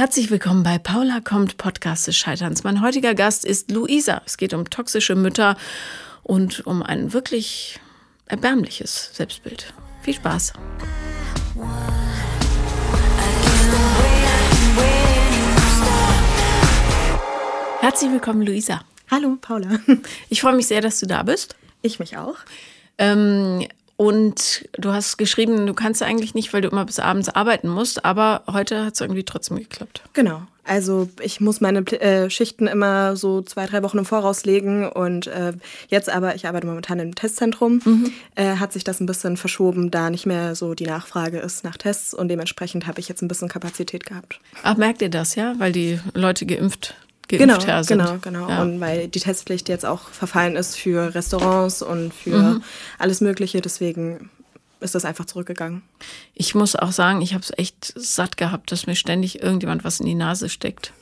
herzlich willkommen bei Paula kommt Podcast des Scheiterns. Mein heutiger Gast ist Luisa. Es geht um toxische Mütter und um ein wirklich erbärmliches Selbstbild. Viel Spaß. Herzlich willkommen, Luisa. Hallo, Paula. Ich freue mich sehr, dass du da bist. Ich mich auch. Ähm, und du hast geschrieben, du kannst eigentlich nicht, weil du immer bis abends arbeiten musst, aber heute hat es irgendwie trotzdem geklappt. Genau. Also ich muss meine äh, Schichten immer so zwei, drei Wochen im Voraus legen und äh, jetzt aber, ich arbeite momentan im Testzentrum, mhm. äh, hat sich das ein bisschen verschoben, da nicht mehr so die Nachfrage ist nach Tests und dementsprechend habe ich jetzt ein bisschen Kapazität gehabt. Ach, merkt ihr das, ja? Weil die Leute geimpft genau, sind. Genau, genau. Ja. Und weil die Testpflicht jetzt auch verfallen ist für Restaurants und für mhm. alles Mögliche, deswegen ist das einfach zurückgegangen. Ich muss auch sagen, ich habe es echt satt gehabt, dass mir ständig irgendjemand was in die Nase steckt.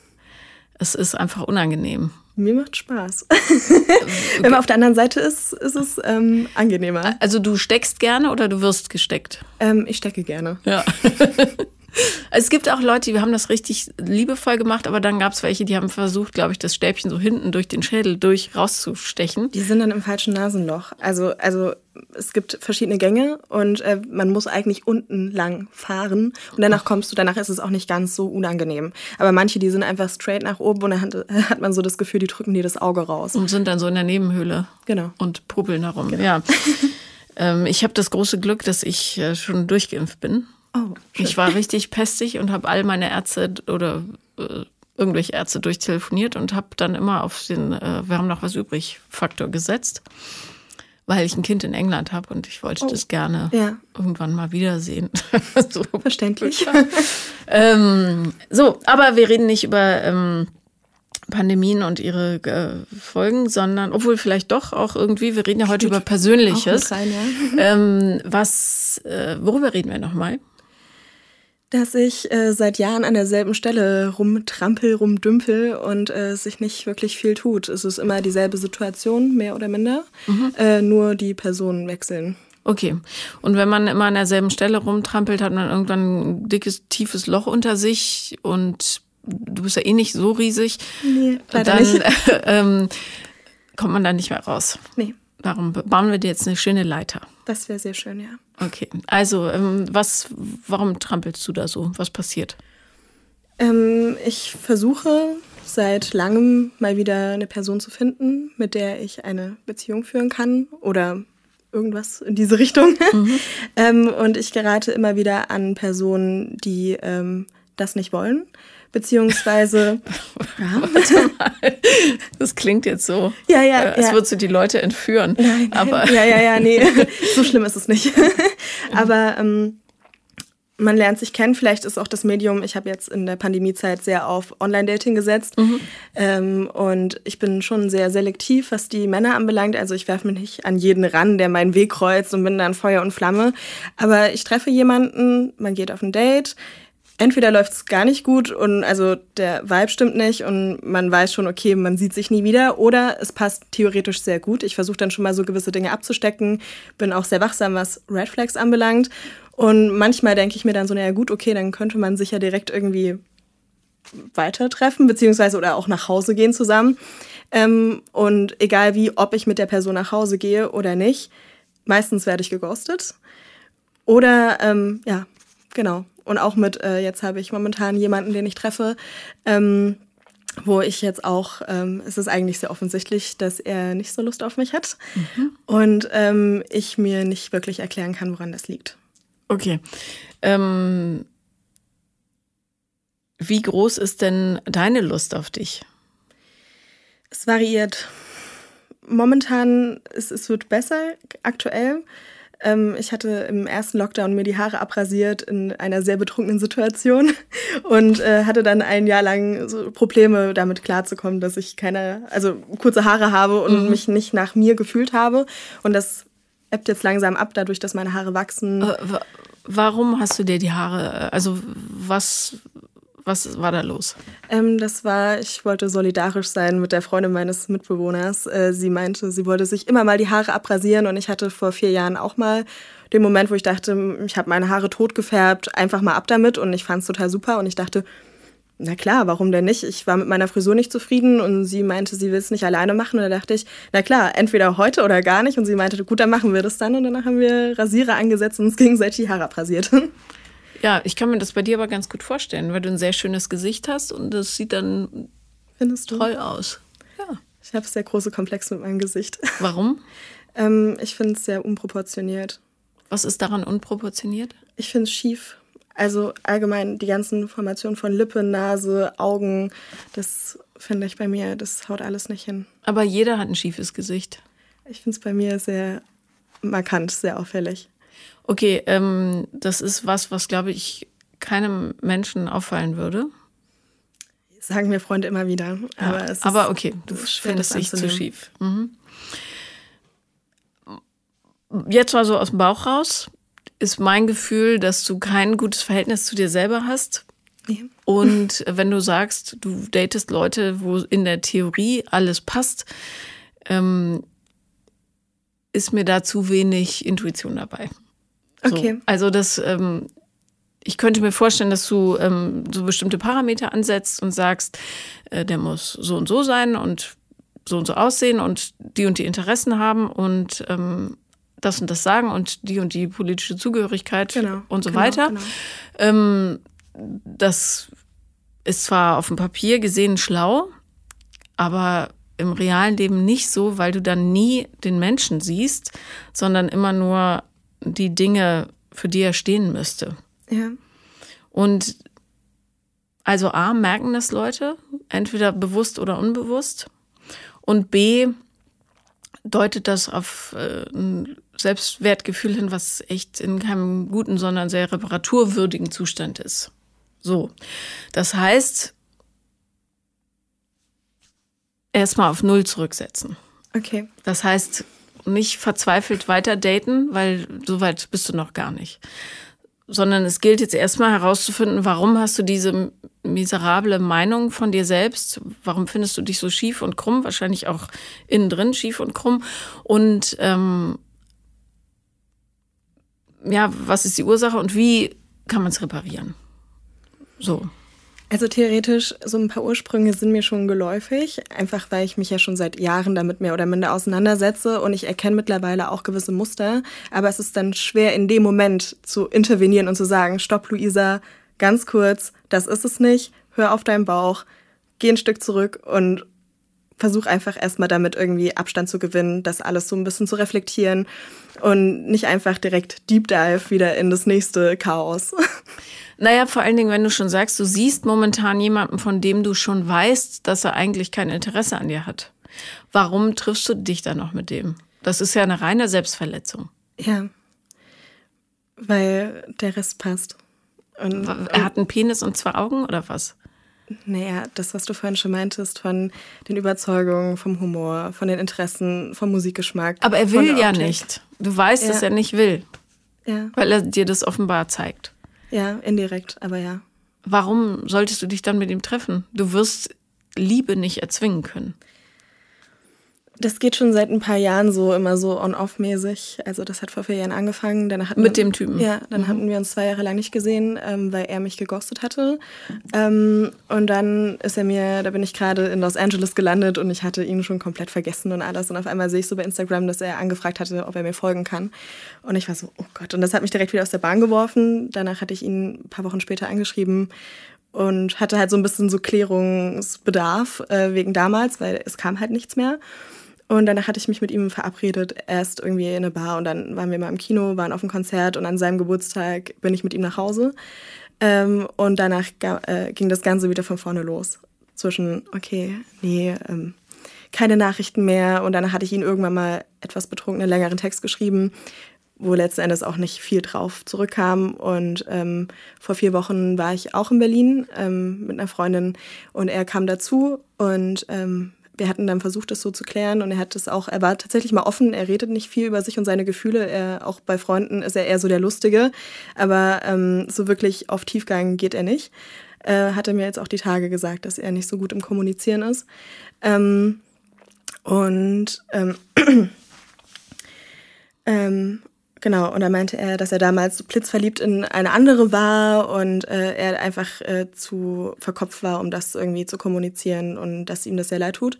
Es ist einfach unangenehm. Mir macht Spaß. Wenn man auf der anderen Seite ist, ist es ähm, angenehmer. Also du steckst gerne oder du wirst gesteckt? Ähm, ich stecke gerne. Ja. Es gibt auch Leute, die haben das richtig liebevoll gemacht, aber dann gab es welche, die haben versucht, glaube ich, das Stäbchen so hinten durch den Schädel durch rauszustechen. Die sind dann im falschen Nasenloch. Also, also es gibt verschiedene Gänge und äh, man muss eigentlich unten lang fahren und danach kommst du, danach ist es auch nicht ganz so unangenehm. Aber manche, die sind einfach straight nach oben und dann hat, hat man so das Gefühl, die drücken dir das Auge raus. Und sind dann so in der Nebenhöhle. Genau. Und puppeln herum. Genau. Ja. ähm, ich habe das große Glück, dass ich äh, schon durchgeimpft bin. Oh, ich war richtig pestig und habe all meine Ärzte oder äh, irgendwelche Ärzte durchtelefoniert und habe dann immer auf den äh, Wir haben noch was übrig Faktor gesetzt, weil ich ein Kind in England habe und ich wollte oh, das gerne ja. irgendwann mal wiedersehen. so. Verständlich. ähm, so, aber wir reden nicht über ähm, Pandemien und ihre äh, Folgen, sondern, obwohl vielleicht doch auch irgendwie, wir reden ja heute Steht über Persönliches. Rein, ja. ähm, was, äh, worüber reden wir nochmal? Dass ich äh, seit Jahren an derselben Stelle rumtrampel, rumdümpel und äh, sich nicht wirklich viel tut. Es ist immer dieselbe Situation, mehr oder minder, mhm. äh, nur die Personen wechseln. Okay. Und wenn man immer an derselben Stelle rumtrampelt, hat man irgendwann ein dickes, tiefes Loch unter sich und du bist ja eh nicht so riesig. Nee, leider dann nicht. ähm, kommt man da nicht mehr raus. Nee. Darum bauen wir dir jetzt eine schöne Leiter. Das wäre sehr schön, ja. Okay. Also, ähm, was, warum trampelst du da so? Was passiert? Ähm, ich versuche seit langem mal wieder eine Person zu finden, mit der ich eine Beziehung führen kann oder irgendwas in diese Richtung. Mhm. ähm, und ich gerate immer wieder an Personen, die ähm, das nicht wollen beziehungsweise. ja, das klingt jetzt so. Ja, ja. Äh, als ja. würdest du die Leute entführen. Nein, nein. Aber ja, ja, ja, nee. so schlimm ist es nicht. Aber ähm, man lernt sich kennen. Vielleicht ist auch das Medium, ich habe jetzt in der Pandemiezeit sehr auf Online-Dating gesetzt. Mhm. Ähm, und ich bin schon sehr selektiv, was die Männer anbelangt. Also ich werfe mich nicht an jeden ran, der meinen Weg kreuzt und bin dann Feuer und Flamme. Aber ich treffe jemanden, man geht auf ein Date entweder läuft es gar nicht gut und also der Vibe stimmt nicht und man weiß schon, okay, man sieht sich nie wieder oder es passt theoretisch sehr gut. Ich versuche dann schon mal so gewisse Dinge abzustecken, bin auch sehr wachsam, was Red Flags anbelangt und manchmal denke ich mir dann so, naja gut, okay, dann könnte man sich ja direkt irgendwie weiter treffen, beziehungsweise oder auch nach Hause gehen zusammen. Ähm, und egal wie, ob ich mit der Person nach Hause gehe oder nicht, meistens werde ich geghostet. Oder ähm, ja, genau. Und auch mit, äh, jetzt habe ich momentan jemanden, den ich treffe, ähm, wo ich jetzt auch, ähm, es ist eigentlich sehr offensichtlich, dass er nicht so Lust auf mich hat mhm. und ähm, ich mir nicht wirklich erklären kann, woran das liegt. Okay. Ähm, wie groß ist denn deine Lust auf dich? Es variiert. Momentan, es, es wird besser aktuell. Ähm, ich hatte im ersten Lockdown mir die Haare abrasiert in einer sehr betrunkenen Situation und äh, hatte dann ein Jahr lang so Probleme damit klarzukommen, dass ich keine, also kurze Haare habe und mhm. mich nicht nach mir gefühlt habe. Und das ebbt jetzt langsam ab, dadurch, dass meine Haare wachsen. Äh, warum hast du dir die Haare, also was, was war da los? Ähm, das war, ich wollte solidarisch sein mit der Freundin meines Mitbewohners. Äh, sie meinte, sie wollte sich immer mal die Haare abrasieren und ich hatte vor vier Jahren auch mal den Moment, wo ich dachte, ich habe meine Haare tot gefärbt, einfach mal ab damit und ich fand es total super und ich dachte, na klar, warum denn nicht? Ich war mit meiner Frisur nicht zufrieden und sie meinte, sie will es nicht alleine machen. Und da dachte ich, na klar, entweder heute oder gar nicht. Und sie meinte, gut, dann machen wir das dann. Und danach haben wir Rasierer angesetzt und uns gegenseitig die Haare abrasiert. Ja, ich kann mir das bei dir aber ganz gut vorstellen, weil du ein sehr schönes Gesicht hast und das sieht dann Findest du? toll aus. Ja. Ich habe sehr große Komplexe mit meinem Gesicht. Warum? ähm, ich finde es sehr unproportioniert. Was ist daran unproportioniert? Ich finde es schief. Also allgemein die ganzen Formationen von Lippe, Nase, Augen, das finde ich bei mir, das haut alles nicht hin. Aber jeder hat ein schiefes Gesicht. Ich finde es bei mir sehr markant, sehr auffällig. Okay, ähm, das ist was, was glaube ich keinem Menschen auffallen würde. sagen mir Freunde immer wieder. Aber, ja, aber okay, du findest dich zu schief. Mhm. Jetzt mal so aus dem Bauch raus ist mein Gefühl, dass du kein gutes Verhältnis zu dir selber hast. Ja. Und wenn du sagst, du datest Leute, wo in der Theorie alles passt, ähm, ist mir da zu wenig Intuition dabei. So. Okay. Also das, ähm, ich könnte mir vorstellen, dass du ähm, so bestimmte Parameter ansetzt und sagst, äh, der muss so und so sein und so und so aussehen und die und die Interessen haben und ähm, das und das sagen und die und die politische Zugehörigkeit genau, und so genau, weiter. Genau. Ähm, das ist zwar auf dem Papier gesehen schlau, aber im realen Leben nicht so, weil du dann nie den Menschen siehst, sondern immer nur die Dinge, für die er stehen müsste. Ja. Und also A, merken das Leute, entweder bewusst oder unbewusst. Und B, deutet das auf äh, ein Selbstwertgefühl hin, was echt in keinem guten, sondern sehr reparaturwürdigen Zustand ist. So. Das heißt, erstmal auf Null zurücksetzen. Okay. Das heißt, nicht verzweifelt weiter daten, weil so weit bist du noch gar nicht. Sondern es gilt jetzt erstmal herauszufinden, warum hast du diese miserable Meinung von dir selbst? Warum findest du dich so schief und krumm? Wahrscheinlich auch innen drin schief und krumm. Und ähm, ja, was ist die Ursache und wie kann man es reparieren? So. Also theoretisch, so ein paar Ursprünge sind mir schon geläufig, einfach weil ich mich ja schon seit Jahren damit mehr oder minder auseinandersetze und ich erkenne mittlerweile auch gewisse Muster. Aber es ist dann schwer, in dem Moment zu intervenieren und zu sagen, stopp, Luisa, ganz kurz, das ist es nicht, hör auf deinen Bauch, geh ein Stück zurück und versuch einfach erstmal damit irgendwie Abstand zu gewinnen, das alles so ein bisschen zu reflektieren und nicht einfach direkt Deep Dive wieder in das nächste Chaos. Naja, vor allen Dingen, wenn du schon sagst, du siehst momentan jemanden, von dem du schon weißt, dass er eigentlich kein Interesse an dir hat. Warum triffst du dich dann noch mit dem? Das ist ja eine reine Selbstverletzung. Ja. Weil der Rest passt. Und, er hat einen Penis und zwei Augen oder was? Naja, das, was du vorhin schon meintest, von den Überzeugungen, vom Humor, von den Interessen, vom Musikgeschmack. Aber er will ja nicht. Du weißt, ja. dass er nicht will. Ja. Weil er dir das offenbar zeigt. Ja, indirekt, aber ja. Warum solltest du dich dann mit ihm treffen? Du wirst Liebe nicht erzwingen können. Das geht schon seit ein paar Jahren so, immer so on-off-mäßig. Also das hat vor vier Jahren angefangen. Dann Mit wir, dem Typen? Ja, dann mhm. hatten wir uns zwei Jahre lang nicht gesehen, ähm, weil er mich geghostet hatte. Ähm, und dann ist er mir, da bin ich gerade in Los Angeles gelandet und ich hatte ihn schon komplett vergessen und alles. Und auf einmal sehe ich so bei Instagram, dass er angefragt hatte, ob er mir folgen kann. Und ich war so, oh Gott. Und das hat mich direkt wieder aus der Bahn geworfen. Danach hatte ich ihn ein paar Wochen später angeschrieben und hatte halt so ein bisschen so Klärungsbedarf äh, wegen damals, weil es kam halt nichts mehr. Und danach hatte ich mich mit ihm verabredet, erst irgendwie in eine Bar und dann waren wir mal im Kino, waren auf einem Konzert und an seinem Geburtstag bin ich mit ihm nach Hause. Ähm, und danach äh, ging das Ganze wieder von vorne los. Zwischen, okay, nee, ähm, keine Nachrichten mehr. Und dann hatte ich ihn irgendwann mal etwas betrunken einen längeren Text geschrieben, wo letzten Endes auch nicht viel drauf zurückkam. Und ähm, vor vier Wochen war ich auch in Berlin ähm, mit einer Freundin und er kam dazu und ähm, wir hatten dann versucht, das so zu klären und er hat es auch, er war tatsächlich mal offen, er redet nicht viel über sich und seine Gefühle. Er, auch bei Freunden ist er eher so der Lustige, aber ähm, so wirklich auf Tiefgang geht er nicht. Äh, hat er mir jetzt auch die Tage gesagt, dass er nicht so gut im Kommunizieren ist. Ähm, und ähm, ähm, Genau, und da meinte er, dass er damals blitzverliebt in eine andere war und äh, er einfach äh, zu verkopft war, um das irgendwie zu kommunizieren und dass ihm das sehr leid tut.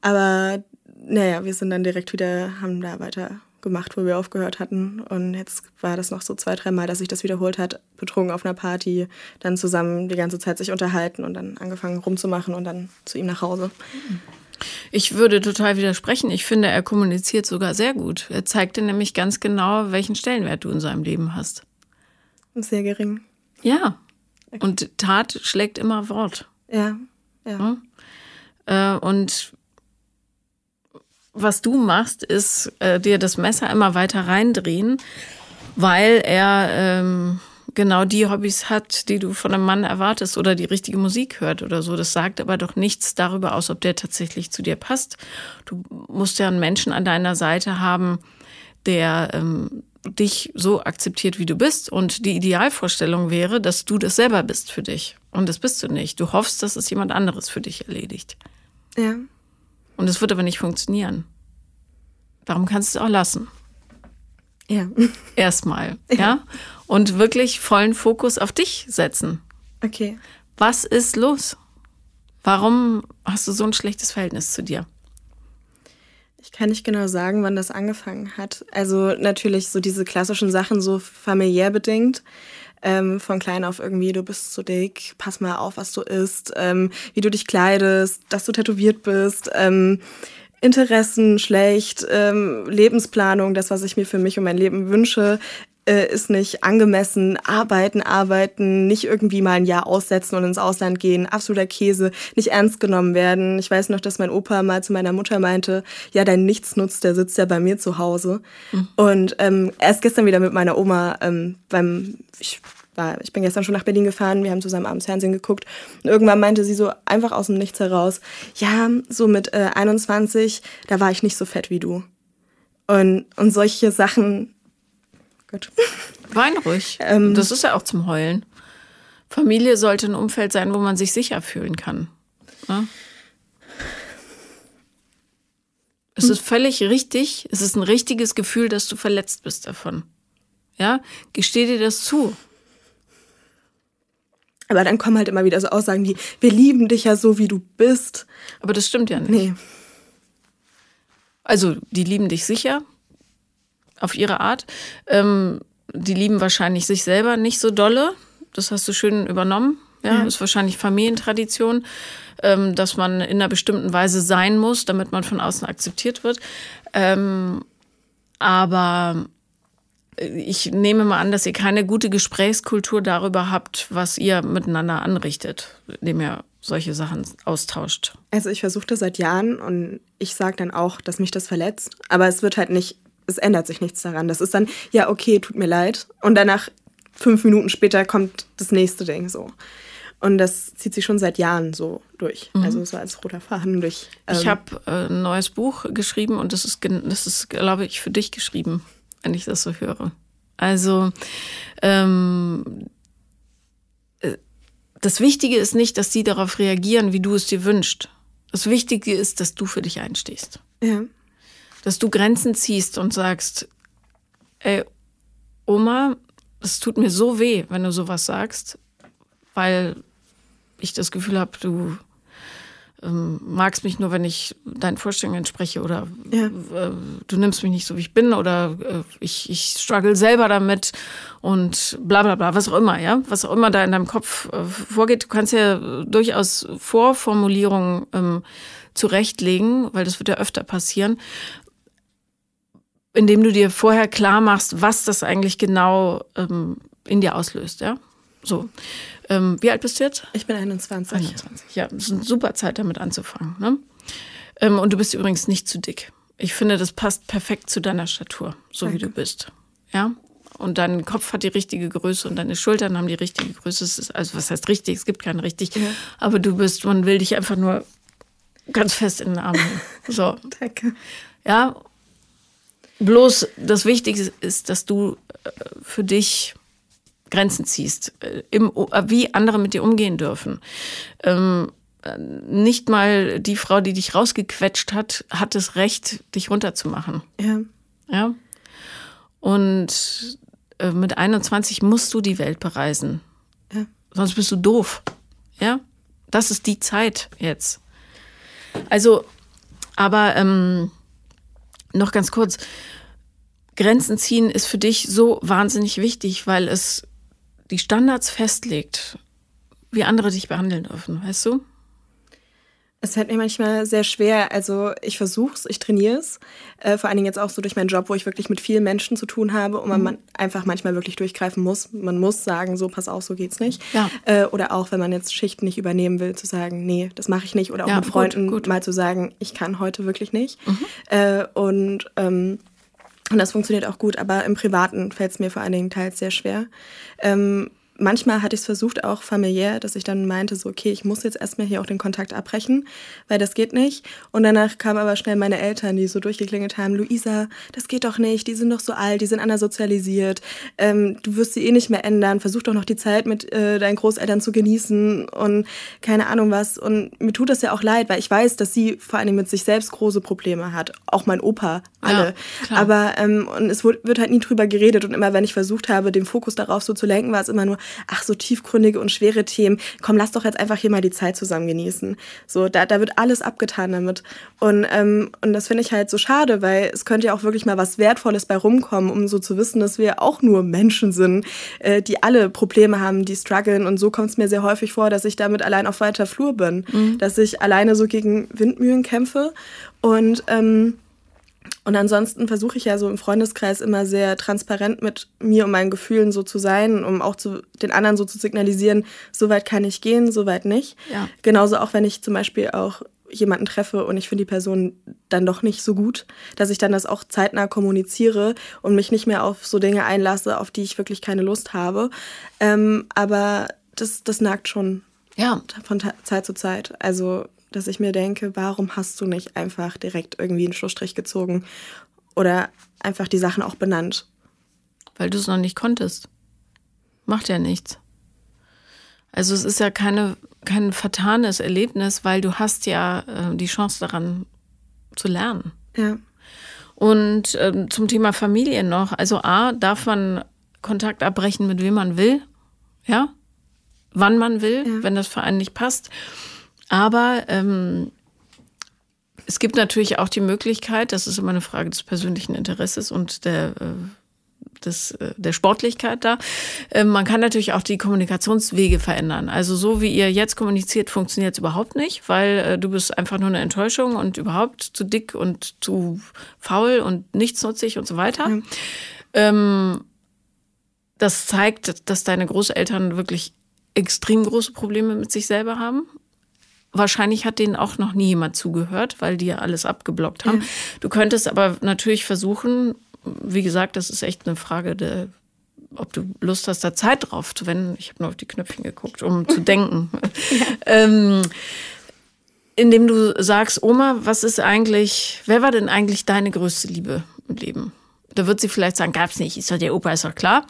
Aber naja, wir sind dann direkt wieder, haben da weiter gemacht, wo wir aufgehört hatten. Und jetzt war das noch so zwei, dreimal, dass sich das wiederholt hat, betrunken auf einer Party, dann zusammen die ganze Zeit sich unterhalten und dann angefangen rumzumachen und dann zu ihm nach Hause. Ich würde total widersprechen. Ich finde, er kommuniziert sogar sehr gut. Er zeigt dir nämlich ganz genau, welchen Stellenwert du in seinem Leben hast. Sehr gering. Ja. Und Tat schlägt immer Wort. Ja. ja. ja? Äh, und was du machst, ist äh, dir das Messer immer weiter reindrehen, weil er ähm, genau die Hobbys hat, die du von einem Mann erwartest oder die richtige Musik hört oder so. Das sagt aber doch nichts darüber aus, ob der tatsächlich zu dir passt. Du musst ja einen Menschen an deiner Seite haben, der ähm, dich so akzeptiert, wie du bist. Und die Idealvorstellung wäre, dass du das selber bist für dich. Und das bist du nicht. Du hoffst, dass es jemand anderes für dich erledigt. Ja. Und es wird aber nicht funktionieren. Darum kannst du es auch lassen. Ja. Erstmal, ja. ja. Und wirklich vollen Fokus auf dich setzen. Okay. Was ist los? Warum hast du so ein schlechtes Verhältnis zu dir? Ich kann nicht genau sagen, wann das angefangen hat. Also natürlich so diese klassischen Sachen, so familiär bedingt. Ähm, von klein auf irgendwie, du bist zu dick, pass mal auf, was du isst, ähm, wie du dich kleidest, dass du tätowiert bist. Ähm, Interessen schlecht, ähm, Lebensplanung, das, was ich mir für mich und mein Leben wünsche, äh, ist nicht angemessen. Arbeiten, arbeiten, nicht irgendwie mal ein Jahr aussetzen und ins Ausland gehen, absoluter Käse, nicht ernst genommen werden. Ich weiß noch, dass mein Opa mal zu meiner Mutter meinte, ja, dein Nichtsnutz, der sitzt ja bei mir zu Hause. Mhm. Und ähm, erst gestern wieder mit meiner Oma ähm, beim, ich war, ich bin gestern schon nach Berlin gefahren, wir haben zusammen abends Fernsehen geguckt und irgendwann meinte sie so einfach aus dem Nichts heraus, ja, so mit äh, 21, da war ich nicht so fett wie du. Und, und solche Sachen, gut. Wein ruhig. ähm, das ist ja auch zum Heulen. Familie sollte ein Umfeld sein, wo man sich sicher fühlen kann. Ja? Es ist völlig richtig, es ist ein richtiges Gefühl, dass du verletzt bist davon. Ja, gesteh dir das zu. Aber dann kommen halt immer wieder so Aussagen wie, wir lieben dich ja so, wie du bist. Aber das stimmt ja nicht. Nee. Also, die lieben dich sicher, auf ihre Art. Ähm, die lieben wahrscheinlich sich selber nicht so dolle. Das hast du schön übernommen. Ja, ja. ist wahrscheinlich Familientradition, ähm, dass man in einer bestimmten Weise sein muss, damit man von außen akzeptiert wird. Ähm, aber ich nehme mal an, dass ihr keine gute Gesprächskultur darüber habt, was ihr miteinander anrichtet, indem ihr solche Sachen austauscht. Also ich versuche das seit Jahren und ich sage dann auch, dass mich das verletzt, aber es wird halt nicht, es ändert sich nichts daran. Das ist dann, ja, okay, tut mir leid. Und danach, fünf Minuten später, kommt das nächste Ding so. Und das zieht sich schon seit Jahren so durch. Mhm. Also so als roter Faden durch. Ähm ich habe äh, ein neues Buch geschrieben und das ist, das ist, glaube ich, für dich geschrieben wenn ich das so höre. Also ähm, äh, das Wichtige ist nicht, dass sie darauf reagieren, wie du es dir wünschst. Das Wichtige ist, dass du für dich einstehst. Ja. Dass du Grenzen ziehst und sagst, ey, Oma, es tut mir so weh, wenn du sowas sagst, weil ich das Gefühl habe, du ähm, magst mich nur, wenn ich deinen Vorstellungen entspreche oder ja. äh, du nimmst mich nicht so, wie ich bin oder äh, ich, ich struggle selber damit und bla bla bla, was auch immer, ja, was auch immer da in deinem Kopf äh, vorgeht. Du kannst ja durchaus Vorformulierungen ähm, zurechtlegen, weil das wird ja öfter passieren, indem du dir vorher klar machst, was das eigentlich genau ähm, in dir auslöst, ja. So. Ähm, wie alt bist du jetzt? Ich bin 21. 21. Ja, das ist eine super Zeit, damit anzufangen. Ne? Ähm, und du bist übrigens nicht zu dick. Ich finde, das passt perfekt zu deiner Statur, so Danke. wie du bist. Ja. Und dein Kopf hat die richtige Größe und deine Schultern haben die richtige Größe. Ist, also was heißt richtig? Es gibt keinen richtig. Ja. Aber du bist, man will dich einfach nur ganz fest in den Arm nehmen. So. Danke. Ja. Bloß das Wichtigste ist, dass du äh, für dich Grenzen ziehst, äh, im, äh, wie andere mit dir umgehen dürfen. Ähm, nicht mal die Frau, die dich rausgequetscht hat, hat das Recht, dich runterzumachen. Ja. Ja. Und äh, mit 21 musst du die Welt bereisen. Ja. Sonst bist du doof. Ja? Das ist die Zeit jetzt. Also, aber ähm, noch ganz kurz. Grenzen ziehen ist für dich so wahnsinnig wichtig, weil es die Standards festlegt, wie andere dich behandeln dürfen, weißt du? Es fällt mir manchmal sehr schwer. Also ich versuche es, ich trainiere es. Äh, vor allen Dingen jetzt auch so durch meinen Job, wo ich wirklich mit vielen Menschen zu tun habe und man, mhm. einfach manchmal wirklich durchgreifen muss. Man muss sagen, so pass auf, so geht's nicht. Ja. Äh, oder auch, wenn man jetzt Schichten nicht übernehmen will, zu sagen, nee, das mache ich nicht. Oder auch ja, mit Freunden gut, gut. mal zu sagen, ich kann heute wirklich nicht. Mhm. Äh, und ähm, und das funktioniert auch gut, aber im Privaten fällt es mir vor allen Dingen teils sehr schwer. Ähm, manchmal hatte ich es versucht, auch familiär, dass ich dann meinte, so, okay, ich muss jetzt erstmal hier auch den Kontakt abbrechen, weil das geht nicht. Und danach kamen aber schnell meine Eltern, die so durchgeklingelt haben, Luisa, das geht doch nicht, die sind doch so alt, die sind sozialisiert, ähm, du wirst sie eh nicht mehr ändern, versuch doch noch die Zeit mit äh, deinen Großeltern zu genießen und keine Ahnung was. Und mir tut das ja auch leid, weil ich weiß, dass sie vor allem mit sich selbst große Probleme hat. Auch mein Opa, alle. Ja, aber ähm, und es wird halt nie drüber geredet. Und immer wenn ich versucht habe, den Fokus darauf so zu lenken, war es immer nur, ach, so tiefgründige und schwere Themen, komm, lass doch jetzt einfach hier mal die Zeit zusammen genießen. So, da, da wird alles abgetan damit. Und, ähm, und das finde ich halt so schade, weil es könnte ja auch wirklich mal was Wertvolles bei rumkommen, um so zu wissen, dass wir auch nur Menschen sind, äh, die alle Probleme haben, die strugglen. Und so kommt es mir sehr häufig vor, dass ich damit allein auf weiter Flur bin, mhm. dass ich alleine so gegen Windmühlen kämpfe. Und ähm, und ansonsten versuche ich ja so im Freundeskreis immer sehr transparent mit mir und meinen Gefühlen so zu sein, um auch zu den anderen so zu signalisieren, so weit kann ich gehen, so weit nicht. Ja. Genauso auch, wenn ich zum Beispiel auch jemanden treffe und ich finde die Person dann doch nicht so gut, dass ich dann das auch zeitnah kommuniziere und mich nicht mehr auf so Dinge einlasse, auf die ich wirklich keine Lust habe. Ähm, aber das, das nagt schon ja. von Zeit zu Zeit. Also dass ich mir denke, warum hast du nicht einfach direkt irgendwie einen Schlussstrich gezogen oder einfach die Sachen auch benannt? Weil du es noch nicht konntest. Macht ja nichts. Also es ist ja keine, kein vertanes Erlebnis, weil du hast ja äh, die Chance daran zu lernen. Ja. Und äh, zum Thema Familie noch. Also A, darf man Kontakt abbrechen, mit wem man will. Ja. Wann man will, ja. wenn das für einen nicht passt. Aber ähm, es gibt natürlich auch die Möglichkeit, das ist immer eine Frage des persönlichen Interesses und der, äh, des, äh, der Sportlichkeit da. Äh, man kann natürlich auch die Kommunikationswege verändern. Also so wie ihr jetzt kommuniziert, funktioniert es überhaupt nicht, weil äh, du bist einfach nur eine Enttäuschung und überhaupt zu dick und zu faul und nichtsnutzig und so weiter. Mhm. Ähm, das zeigt, dass deine Großeltern wirklich extrem große Probleme mit sich selber haben Wahrscheinlich hat denen auch noch nie jemand zugehört, weil die ja alles abgeblockt haben. Ja. Du könntest aber natürlich versuchen, wie gesagt, das ist echt eine Frage der, ob du Lust hast, da Zeit drauf zu wenden. Ich habe nur auf die Knöpfchen geguckt, um zu denken. Ja. ähm, indem du sagst, Oma, was ist eigentlich, wer war denn eigentlich deine größte Liebe im Leben? Da wird sie vielleicht sagen, gab's nicht, ist doch der Opa, ist doch klar.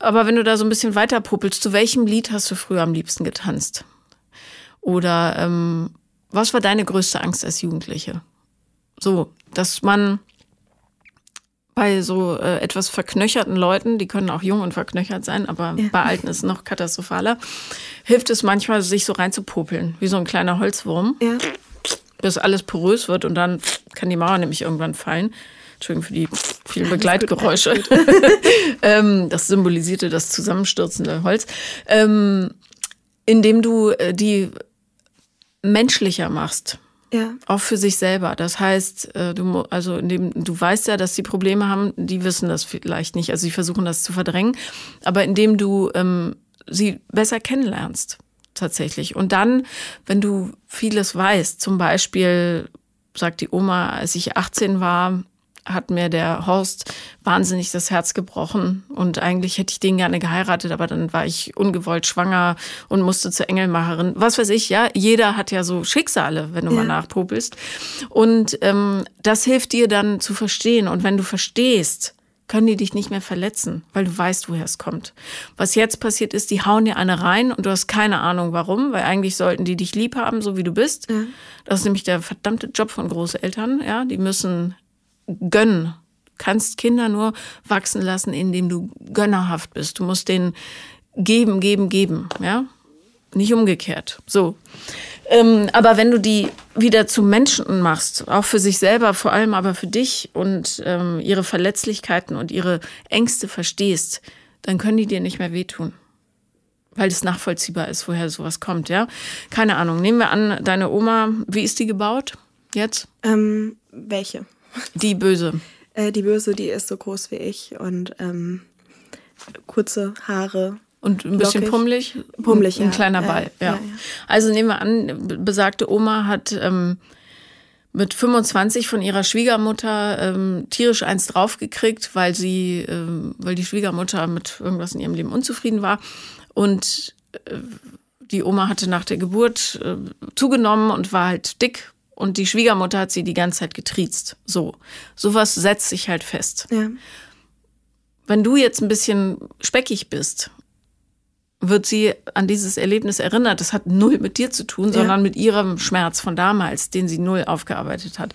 Aber wenn du da so ein bisschen weiter puppelst, zu welchem Lied hast du früher am liebsten getanzt? Oder ähm, was war deine größte Angst als Jugendliche? So, dass man bei so äh, etwas verknöcherten Leuten, die können auch jung und verknöchert sein, aber ja. bei Alten ist es noch katastrophaler, hilft es manchmal, sich so reinzupopeln, wie so ein kleiner Holzwurm, ja. bis alles porös wird und dann kann die Mauer nämlich irgendwann fallen. Entschuldigung für die vielen Begleitgeräusche. ähm, das symbolisierte das zusammenstürzende Holz. Ähm, indem du äh, die menschlicher machst. Ja. Auch für sich selber. Das heißt, äh, du, also indem, du weißt ja, dass sie Probleme haben, die wissen das vielleicht nicht. Also sie versuchen das zu verdrängen. Aber indem du ähm, sie besser kennenlernst, tatsächlich. Und dann, wenn du vieles weißt, zum Beispiel sagt die Oma, als ich 18 war, hat mir der Horst wahnsinnig das Herz gebrochen. Und eigentlich hätte ich den gerne geheiratet, aber dann war ich ungewollt schwanger und musste zur Engelmacherin. Was weiß ich, ja. Jeder hat ja so Schicksale, wenn du ja. mal nachpopelst. Und ähm, das hilft dir dann zu verstehen. Und wenn du verstehst, können die dich nicht mehr verletzen, weil du weißt, woher es kommt. Was jetzt passiert ist, die hauen dir eine rein und du hast keine Ahnung warum, weil eigentlich sollten die dich lieb haben, so wie du bist. Ja. Das ist nämlich der verdammte Job von Großeltern, ja. Die müssen gönnen. kannst Kinder nur wachsen lassen, indem du gönnerhaft bist. Du musst denen geben, geben, geben, ja? Nicht umgekehrt. So. Ähm, aber wenn du die wieder zu Menschen machst, auch für sich selber, vor allem aber für dich und ähm, ihre Verletzlichkeiten und ihre Ängste verstehst, dann können die dir nicht mehr wehtun. Weil es nachvollziehbar ist, woher sowas kommt, ja? Keine Ahnung. Nehmen wir an, deine Oma, wie ist die gebaut jetzt? Ähm, welche? Die böse. Äh, die böse, die ist so groß wie ich und ähm, kurze Haare, und ein bisschen Lockig. pummelig? Pummelig, ein, ein kleiner Ball, ja, ja. ja, Also nehmen wir an, besagte Oma hat ähm, mit 25 von ihrer Schwiegermutter ähm, tierisch eins draufgekriegt, weil sie, ähm, weil die Schwiegermutter mit irgendwas in ihrem Leben unzufrieden war. Und äh, die Oma hatte nach der Geburt äh, zugenommen und war halt dick. Und die Schwiegermutter hat sie die ganze Zeit getriezt. So. Sowas setzt sich halt fest. Ja. Wenn du jetzt ein bisschen speckig bist wird sie an dieses Erlebnis erinnert. Das hat null mit dir zu tun, sondern ja. mit ihrem Schmerz von damals, den sie null aufgearbeitet hat.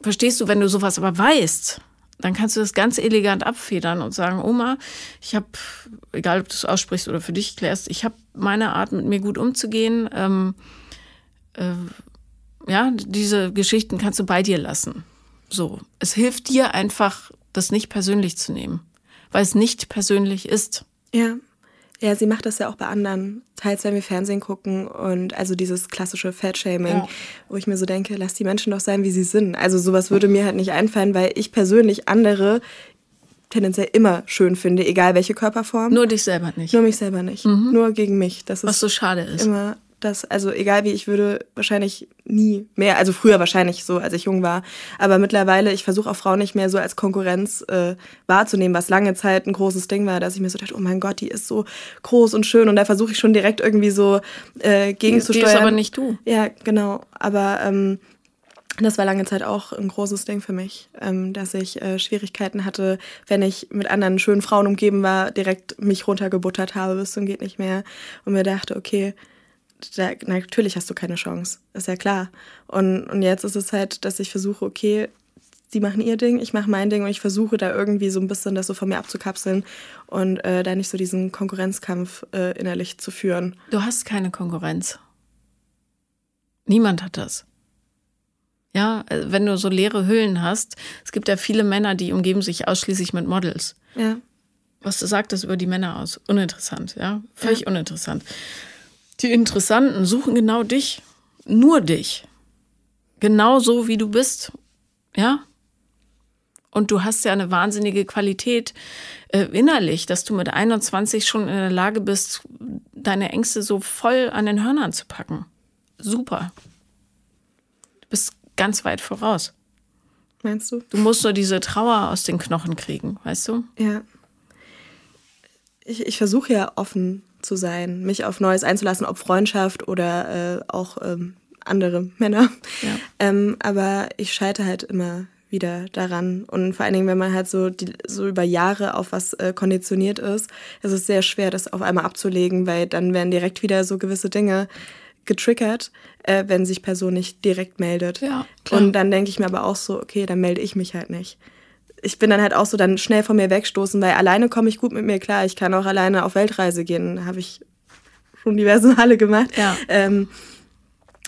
Verstehst du, wenn du sowas aber weißt, dann kannst du das ganz elegant abfedern und sagen, Oma, ich habe, egal ob du es aussprichst oder für dich klärst, ich habe meine Art, mit mir gut umzugehen. Ähm, äh, ja, diese Geschichten kannst du bei dir lassen. So, es hilft dir einfach, das nicht persönlich zu nehmen, weil es nicht persönlich ist. Ja. Ja, sie macht das ja auch bei anderen, teils wenn wir Fernsehen gucken und also dieses klassische Fat-Shaming, ja. wo ich mir so denke, lass die Menschen doch sein, wie sie sind. Also sowas würde mir halt nicht einfallen, weil ich persönlich andere tendenziell immer schön finde, egal welche Körperform. Nur dich selber nicht. Nur mich selber nicht. Mhm. Nur gegen mich. Das Was so schade ist. Immer dass, also egal wie, ich würde wahrscheinlich nie mehr, also früher wahrscheinlich so, als ich jung war, aber mittlerweile, ich versuche auch Frauen nicht mehr so als Konkurrenz äh, wahrzunehmen, was lange Zeit ein großes Ding war, dass ich mir so dachte, oh mein Gott, die ist so groß und schön und da versuche ich schon direkt irgendwie so äh, gegenzusteuern. Die ist aber nicht du. Ja, genau, aber ähm, das war lange Zeit auch ein großes Ding für mich, ähm, dass ich äh, Schwierigkeiten hatte, wenn ich mit anderen schönen Frauen umgeben war, direkt mich runtergebuttert habe bis zum geht nicht mehr und mir dachte, okay, da, natürlich hast du keine Chance, ist ja klar. Und, und jetzt ist es halt, dass ich versuche, okay, sie machen ihr Ding, ich mache mein Ding und ich versuche da irgendwie so ein bisschen das so von mir abzukapseln und äh, da nicht so diesen Konkurrenzkampf äh, innerlich zu führen. Du hast keine Konkurrenz. Niemand hat das. Ja, äh, wenn du so leere Hüllen hast, es gibt ja viele Männer, die umgeben sich ausschließlich mit Models. Ja. Was sagt das über die Männer aus? Uninteressant, ja? Völlig ja. uninteressant. Die Interessanten suchen genau dich, nur dich. Genau so, wie du bist. Ja? Und du hast ja eine wahnsinnige Qualität äh, innerlich, dass du mit 21 schon in der Lage bist, deine Ängste so voll an den Hörnern zu packen. Super. Du bist ganz weit voraus. Meinst du? Du musst nur diese Trauer aus den Knochen kriegen, weißt du? Ja. Ich, ich versuche ja offen zu sein, mich auf Neues einzulassen, ob Freundschaft oder äh, auch ähm, andere Männer. Ja. Ähm, aber ich scheite halt immer wieder daran. Und vor allen Dingen, wenn man halt so, die, so über Jahre auf was äh, konditioniert ist, ist es sehr schwer, das auf einmal abzulegen, weil dann werden direkt wieder so gewisse Dinge getriggert, äh, wenn sich Person nicht direkt meldet. Ja. Und dann denke ich mir aber auch so, okay, dann melde ich mich halt nicht ich bin dann halt auch so dann schnell von mir wegstoßen, weil alleine komme ich gut mit mir klar. Ich kann auch alleine auf Weltreise gehen, habe ich schon diverse Male gemacht. Ja. Ähm,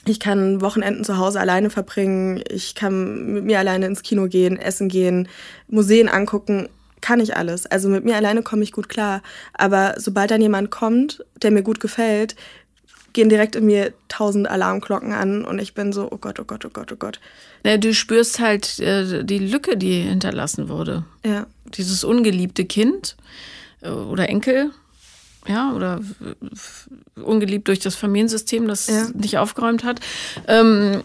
ich kann Wochenenden zu Hause alleine verbringen. Ich kann mit mir alleine ins Kino gehen, essen gehen, Museen angucken. Kann ich alles. Also mit mir alleine komme ich gut klar. Aber sobald dann jemand kommt, der mir gut gefällt, gehen direkt in mir tausend Alarmglocken an und ich bin so, oh Gott, oh Gott, oh Gott, oh Gott. Ja, du spürst halt äh, die Lücke, die hinterlassen wurde. Ja. Dieses ungeliebte Kind äh, oder Enkel, ja, oder ungeliebt durch das Familiensystem, das ja. nicht aufgeräumt hat. Ähm,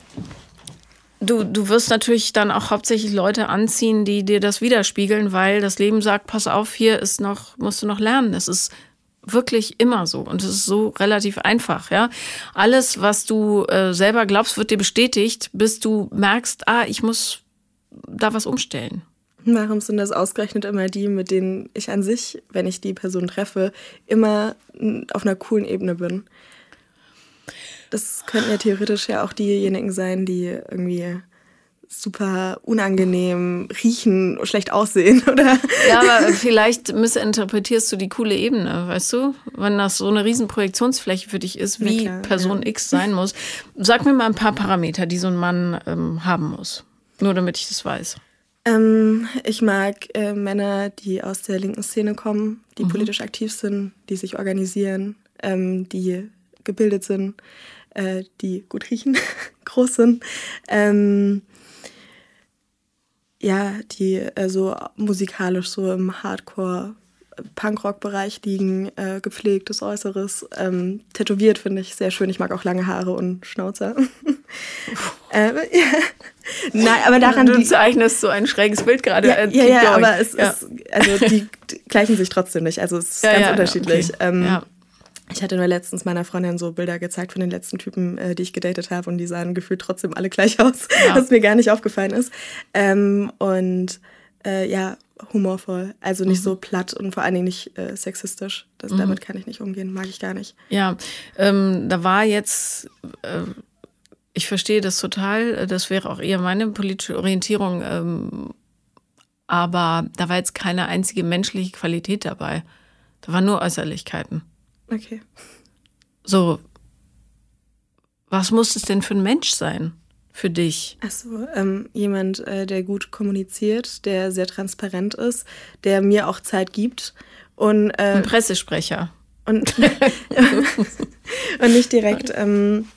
du, du wirst natürlich dann auch hauptsächlich Leute anziehen, die dir das widerspiegeln, weil das Leben sagt, pass auf, hier ist noch, musst du noch lernen. Es ist wirklich immer so und es ist so relativ einfach, ja. Alles, was du äh, selber glaubst, wird dir bestätigt, bis du merkst, ah, ich muss da was umstellen. Warum sind das ausgerechnet immer die, mit denen ich an sich, wenn ich die Person treffe, immer auf einer coolen Ebene bin? Das könnten ja theoretisch ja auch diejenigen sein, die irgendwie super unangenehm riechen, schlecht aussehen, oder? Ja, aber vielleicht missinterpretierst du die coole Ebene, weißt du? Wenn das so eine riesen Projektionsfläche für dich ist, wie klar, Person ja. X sein muss. Sag mir mal ein paar Parameter, die so ein Mann ähm, haben muss. Nur damit ich das weiß. Ähm, ich mag äh, Männer, die aus der linken Szene kommen, die mhm. politisch aktiv sind, die sich organisieren, ähm, die gebildet sind, äh, die gut riechen, groß sind. Ähm, ja, die äh, so musikalisch so im Hardcore Punkrock-Bereich liegen, äh, gepflegtes Äußeres. Ähm, tätowiert finde ich sehr schön. Ich mag auch lange Haare und Schnauzer. äh, ja. Nein, aber daran. Du zeichnest so ein schräges Bild gerade. Ja, ja, ja aber es ja. ist, also die gleichen sich trotzdem nicht. Also es ist ganz unterschiedlich. Okay. Ähm, ja. Ich hatte nur letztens meiner Freundin so Bilder gezeigt von den letzten Typen, äh, die ich gedatet habe und die sahen gefühlt trotzdem alle gleich aus, ja. was mir gar nicht aufgefallen ist. Ähm, und äh, ja, humorvoll, also nicht mhm. so platt und vor allen Dingen nicht äh, sexistisch. Das, mhm. Damit kann ich nicht umgehen, mag ich gar nicht. Ja, ähm, da war jetzt, äh, ich verstehe das total, das wäre auch eher meine politische Orientierung, ähm, aber da war jetzt keine einzige menschliche Qualität dabei. Da waren nur Äußerlichkeiten. Okay. So, was muss es denn für ein Mensch sein für dich? Achso, ähm, jemand, äh, der gut kommuniziert, der sehr transparent ist, der mir auch Zeit gibt. Und, äh, ein Pressesprecher. Und, und nicht direkt ähm,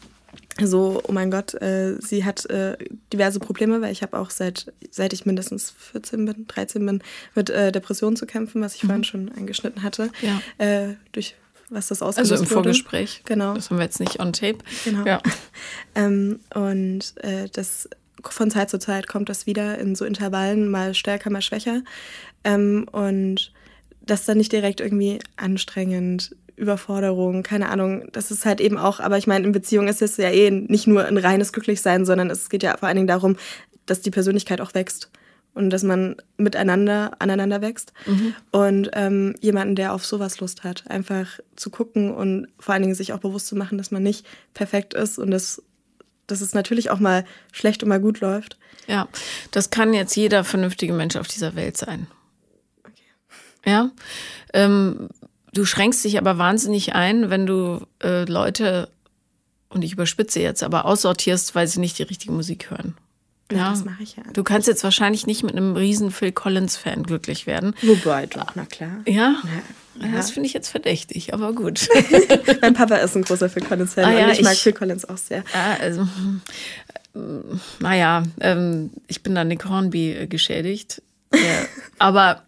so, oh mein Gott, äh, sie hat äh, diverse Probleme, weil ich habe auch seit, seit ich mindestens 14 bin, 13 bin, mit äh, Depressionen zu kämpfen, was ich mhm. vorhin schon angeschnitten hatte. Ja. Äh, durch was das ausgelöst Also im Vorgespräch. Wurde. Genau. Das haben wir jetzt nicht on tape. Genau. Ja. ähm, und äh, das von Zeit zu Zeit kommt das wieder in so Intervallen, mal stärker, mal schwächer. Ähm, und das dann nicht direkt irgendwie anstrengend, Überforderung, keine Ahnung. Das ist halt eben auch, aber ich meine, in Beziehung ist es ja eh nicht nur ein reines Glücklichsein, sondern es geht ja vor allen Dingen darum, dass die Persönlichkeit auch wächst und dass man miteinander aneinander wächst. Mhm. Und ähm, jemanden, der auf sowas Lust hat, einfach zu gucken und vor allen Dingen sich auch bewusst zu machen, dass man nicht perfekt ist und dass, dass es natürlich auch mal schlecht und mal gut läuft. Ja, das kann jetzt jeder vernünftige Mensch auf dieser Welt sein. Okay. Ja. Ähm, du schränkst dich aber wahnsinnig ein, wenn du äh, Leute, und ich überspitze jetzt, aber aussortierst, weil sie nicht die richtige Musik hören. Ja, das mache ich ja. Du kannst jetzt wahrscheinlich nicht mit einem riesen Phil Collins-Fan glücklich werden. Wobei doch, na klar. Ja? ja. ja das finde ich jetzt verdächtig, aber gut. mein Papa ist ein großer Phil Collins-Fan ah, ja, und ich, ich, mag Phil Collins auch sehr. Ja, also, äh, naja, ähm, ich bin da Nick Hornby äh, geschädigt. aber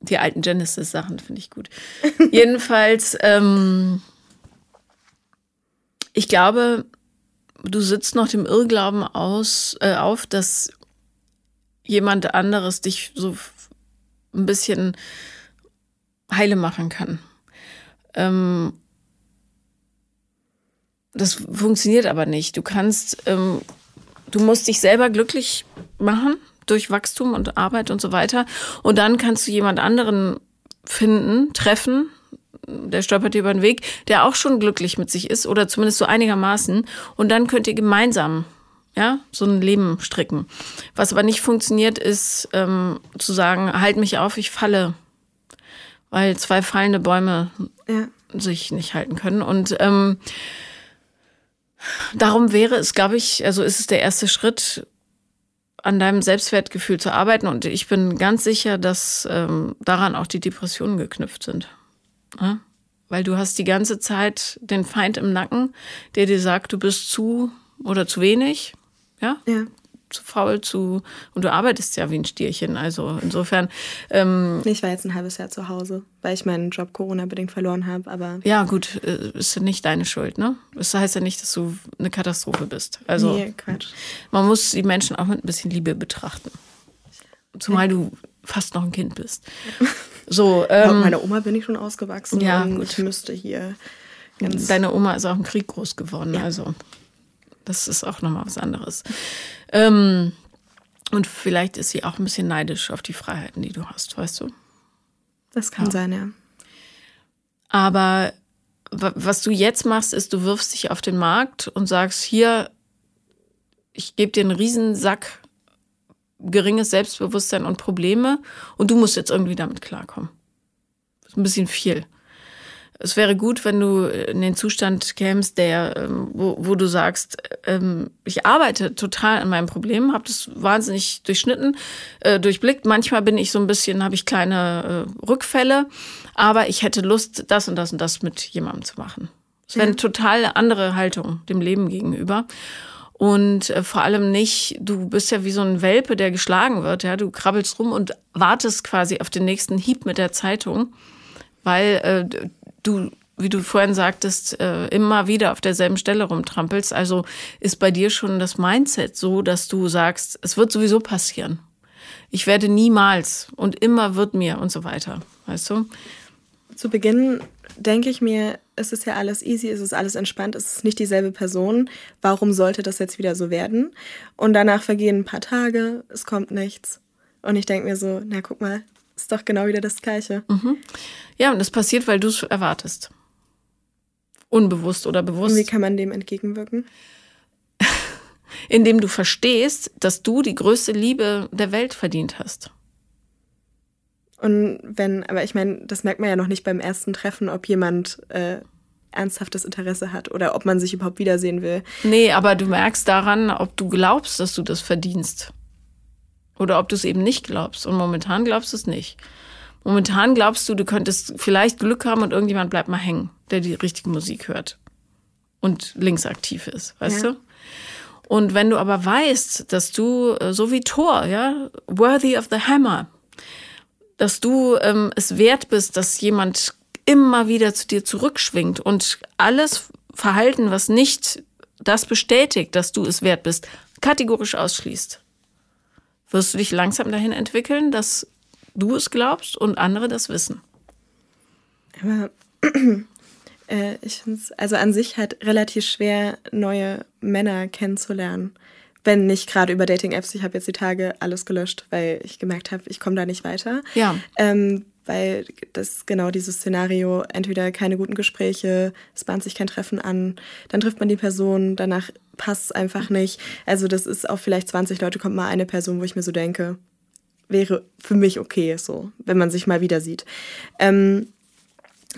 die alten Genesis-Sachen finde ich gut. Jedenfalls, ähm, ich glaube, du sitzt noch dem Irrglauben aus, äh, auf, dass jemand anderes dich so ein bisschen heile machen kann. Ähm, das funktioniert aber nicht. Du kannst, ähm, du musst dich selber glücklich machen durch Wachstum und Arbeit und so weiter. Und dann kannst du jemand anderen finden, treffen, der stolpert über den Weg, der auch schon glücklich mit sich ist oder zumindest so einigermaßen. Und dann könnt ihr gemeinsam ja, so ein Leben stricken. Was aber nicht funktioniert, ist ähm, zu sagen, halt mich auf, ich falle. Weil zwei fallende Bäume ja. sich nicht halten können. Und ähm, darum wäre es, glaube ich, also ist es der erste Schritt, an deinem Selbstwertgefühl zu arbeiten. Und ich bin ganz sicher, dass ähm, daran auch die Depressionen geknüpft sind. Ja? Weil du hast die ganze Zeit den Feind im Nacken, der dir sagt, du bist zu oder zu wenig. Ja. Ja. Zu faul, zu. Und du arbeitest ja wie ein Stierchen. Also insofern. Ähm, ich war jetzt ein halbes Jahr zu Hause, weil ich meinen Job Corona-bedingt verloren habe, aber. Ja, gut, äh, ist ja nicht deine Schuld, ne? Das heißt ja nicht, dass du eine Katastrophe bist. Also. Nee, Quatsch. Man muss die Menschen auch mit ein bisschen Liebe betrachten. Zumal du fast noch ein Kind bist. So, ähm, meiner Oma bin ich schon ausgewachsen ja, und gut. ich müsste hier. Deine Oma ist auch im Krieg groß geworden, ja. also das ist auch nochmal was anderes. Ähm, und vielleicht ist sie auch ein bisschen neidisch auf die Freiheiten, die du hast, weißt du? Das kann ja. sein, ja. Aber was du jetzt machst, ist, du wirfst dich auf den Markt und sagst, hier, ich gebe dir einen Riesensack geringes Selbstbewusstsein und Probleme und du musst jetzt irgendwie damit klarkommen. Das ist ein bisschen viel. Es wäre gut, wenn du in den Zustand kämst, der, ähm, wo, wo du sagst, ähm, ich arbeite total an meinem Problem, habe das wahnsinnig durchschnitten, äh, durchblickt. Manchmal bin ich so ein bisschen, habe ich kleine äh, Rückfälle, aber ich hätte Lust, das und das und das mit jemandem zu machen. Das wäre eine total andere Haltung dem Leben gegenüber. Und äh, vor allem nicht, du bist ja wie so ein Welpe, der geschlagen wird, ja. Du krabbelst rum und wartest quasi auf den nächsten Hieb mit der Zeitung, weil äh, du, wie du vorhin sagtest, äh, immer wieder auf derselben Stelle rumtrampelst. Also ist bei dir schon das Mindset so, dass du sagst, es wird sowieso passieren. Ich werde niemals und immer wird mir und so weiter. Weißt du? Zu Beginn denke ich mir, es ist ja alles easy, es ist alles entspannt, es ist nicht dieselbe Person. Warum sollte das jetzt wieder so werden? Und danach vergehen ein paar Tage, es kommt nichts. Und ich denke mir so, na guck mal, ist doch genau wieder das Gleiche. Mhm. Ja, und das passiert, weil du es erwartest. Unbewusst oder bewusst. Und wie kann man dem entgegenwirken? Indem du verstehst, dass du die größte Liebe der Welt verdient hast. Und wenn, aber ich meine, das merkt man ja noch nicht beim ersten Treffen, ob jemand äh, ernsthaftes Interesse hat oder ob man sich überhaupt wiedersehen will. Nee, aber du merkst daran, ob du glaubst, dass du das verdienst. Oder ob du es eben nicht glaubst. Und momentan glaubst du es nicht. Momentan glaubst du, du könntest vielleicht Glück haben und irgendjemand bleibt mal hängen, der die richtige Musik hört und linksaktiv ist, weißt ja. du? Und wenn du aber weißt, dass du, äh, so wie Thor, ja, worthy of the hammer, dass du ähm, es wert bist, dass jemand immer wieder zu dir zurückschwingt und alles Verhalten, was nicht das bestätigt, dass du es wert bist, kategorisch ausschließt wirst du dich langsam dahin entwickeln, dass du es glaubst und andere das wissen. Aber äh, ich finde es also an sich halt relativ schwer, neue Männer kennenzulernen. Wenn nicht gerade über Dating-Apps. Ich habe jetzt die Tage alles gelöscht, weil ich gemerkt habe, ich komme da nicht weiter. Ja. Ähm, weil das genau dieses Szenario, entweder keine guten Gespräche, es bahnt sich kein Treffen an, dann trifft man die Person, danach passt es einfach nicht. Also das ist auf vielleicht 20 Leute kommt mal eine Person, wo ich mir so denke, wäre für mich okay, so, wenn man sich mal wieder sieht. Ähm,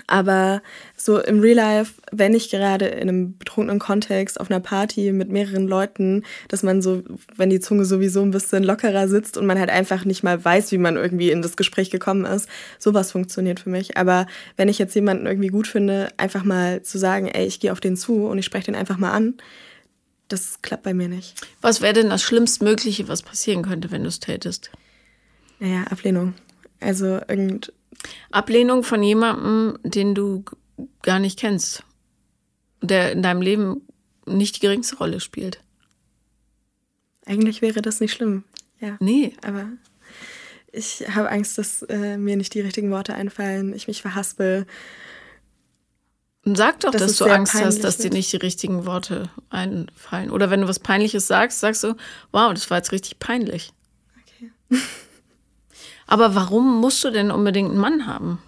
aber so im Real Life, wenn ich gerade in einem betrunkenen Kontext auf einer Party mit mehreren Leuten, dass man so, wenn die Zunge sowieso ein bisschen lockerer sitzt und man halt einfach nicht mal weiß, wie man irgendwie in das Gespräch gekommen ist, sowas funktioniert für mich. Aber wenn ich jetzt jemanden irgendwie gut finde, einfach mal zu sagen, ey, ich gehe auf den zu und ich spreche den einfach mal an, das klappt bei mir nicht. Was wäre denn das Schlimmstmögliche, was passieren könnte, wenn du es tätest? Naja, Ablehnung. Also irgend Ablehnung von jemandem, den du gar nicht kennst, der in deinem Leben nicht die geringste Rolle spielt. Eigentlich wäre das nicht schlimm. Ja. Nee. Aber ich habe Angst, dass äh, mir nicht die richtigen Worte einfallen, ich mich verhaspel. Sag doch, das dass du Angst hast, dass dir nicht die richtigen Worte einfallen. Oder wenn du was Peinliches sagst, sagst du, wow, das war jetzt richtig peinlich. Okay. Aber warum musst du denn unbedingt einen Mann haben?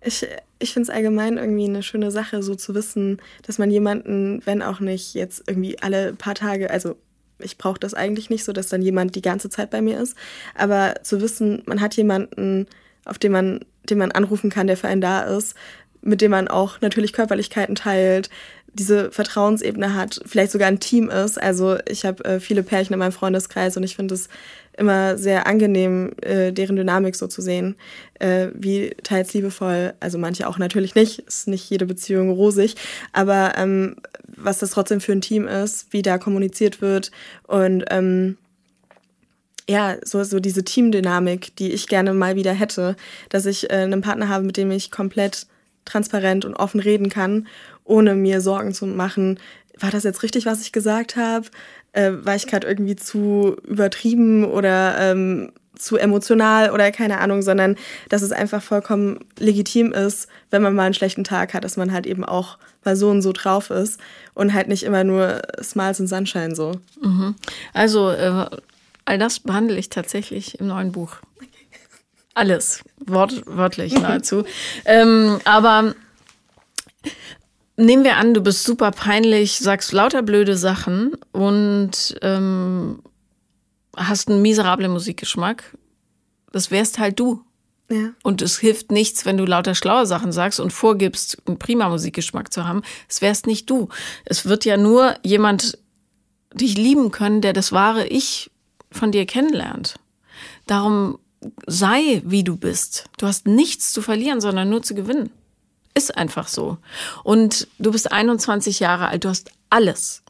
Ich, ich finde es allgemein irgendwie eine schöne Sache, so zu wissen, dass man jemanden, wenn auch nicht jetzt irgendwie alle paar Tage, also ich brauche das eigentlich nicht so, dass dann jemand die ganze Zeit bei mir ist, aber zu wissen, man hat jemanden, auf den man, den man anrufen kann, der für einen da ist, mit dem man auch natürlich Körperlichkeiten teilt, diese Vertrauensebene hat, vielleicht sogar ein Team ist. Also ich habe äh, viele Pärchen in meinem Freundeskreis und ich finde es immer sehr angenehm, äh, deren Dynamik so zu sehen, äh, wie teils liebevoll, also manche auch natürlich nicht, ist nicht jede Beziehung rosig, aber ähm, was das trotzdem für ein Team ist, wie da kommuniziert wird und ähm, ja, so, so diese Teamdynamik, die ich gerne mal wieder hätte, dass ich äh, einen Partner habe, mit dem ich komplett transparent und offen reden kann, ohne mir Sorgen zu machen, war das jetzt richtig, was ich gesagt habe? Äh, war ich gerade irgendwie zu übertrieben oder ähm, zu emotional oder keine Ahnung, sondern dass es einfach vollkommen legitim ist, wenn man mal einen schlechten Tag hat, dass man halt eben auch mal so und so drauf ist und halt nicht immer nur Smiles und Sunshine so. Mhm. Also äh, all das behandle ich tatsächlich im neuen Buch. Alles, wort, wörtlich nahezu. ähm, aber nehmen wir an, du bist super peinlich, sagst lauter blöde Sachen und ähm, hast einen miserablen Musikgeschmack. Das wärst halt du. Ja. Und es hilft nichts, wenn du lauter schlaue Sachen sagst und vorgibst, einen prima Musikgeschmack zu haben. Es wärst nicht du. Es wird ja nur jemand dich lieben können, der das wahre Ich von dir kennenlernt. Darum sei, wie du bist. Du hast nichts zu verlieren, sondern nur zu gewinnen. Ist einfach so. Und du bist 21 Jahre alt, du hast alles,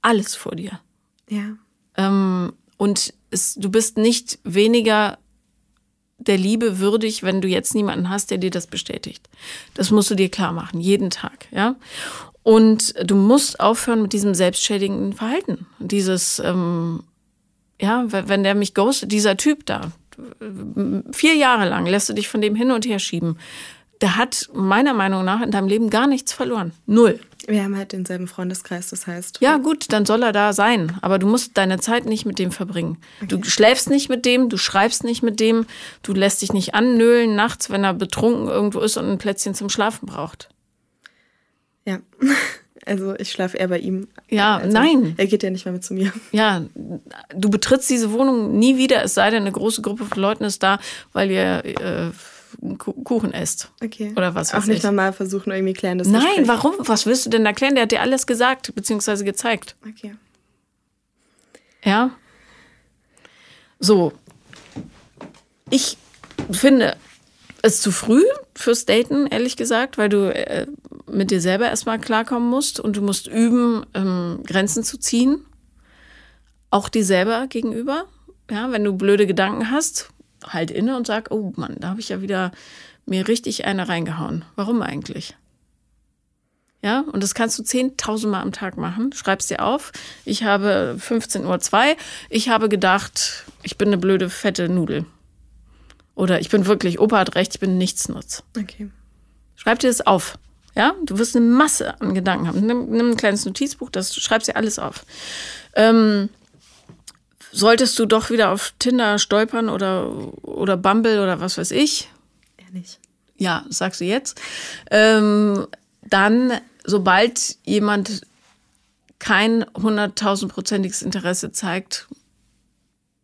alles vor dir. Ja. Ähm, und es, du bist nicht weniger der Liebe würdig, wenn du jetzt niemanden hast, der dir das bestätigt. Das musst du dir klar machen, jeden Tag, ja. Und du musst aufhören mit diesem selbstschädigenden Verhalten. Dieses, ähm, ja, wenn der mich ghostet, dieser Typ da, vier Jahre lang lässt du dich von dem hin und her schieben. Der hat meiner Meinung nach in deinem Leben gar nichts verloren. Null. Wir haben halt denselben Freundeskreis, das heißt. Ja, gut, dann soll er da sein. Aber du musst deine Zeit nicht mit dem verbringen. Okay. Du schläfst nicht mit dem, du schreibst nicht mit dem, du lässt dich nicht annöhlen nachts, wenn er betrunken irgendwo ist und ein Plätzchen zum Schlafen braucht. Ja. Also ich schlafe eher bei ihm. Ja, also, nein. Er geht ja nicht mehr mit zu mir. Ja, du betrittst diese Wohnung nie wieder, es sei denn, eine große Gruppe von Leuten ist da, weil ihr äh, Kuchen esst. Okay. Oder was Auch nicht nochmal versuchen, irgendwie klären das Nein, Gespräch. warum? Was willst du denn da klären? Der hat dir alles gesagt, beziehungsweise gezeigt. Okay. Ja. So. Ich finde es zu früh fürs Daten, ehrlich gesagt, weil du äh, mit dir selber erstmal klarkommen musst und du musst üben, ähm, Grenzen zu ziehen. Auch dir selber gegenüber. Ja, wenn du blöde Gedanken hast, halt inne und sag, oh Mann, da habe ich ja wieder mir richtig eine reingehauen. Warum eigentlich? Ja, und das kannst du 10.000 Mal am Tag machen. Schreibst dir auf. Ich habe 15.02 Uhr. Ich habe gedacht, ich bin eine blöde, fette Nudel. Oder ich bin wirklich, Opa hat recht, ich bin nichtsnutz. Okay. Schreib dir das auf. Ja, du wirst eine Masse an Gedanken haben. Nimm, nimm ein kleines Notizbuch, das schreibst dir alles auf. Ähm, solltest du doch wieder auf Tinder stolpern oder, oder Bumble oder was weiß ich. Ja, nicht. Ja, sagst du jetzt. Ähm, dann, sobald jemand kein hunderttausendprozentiges Interesse zeigt,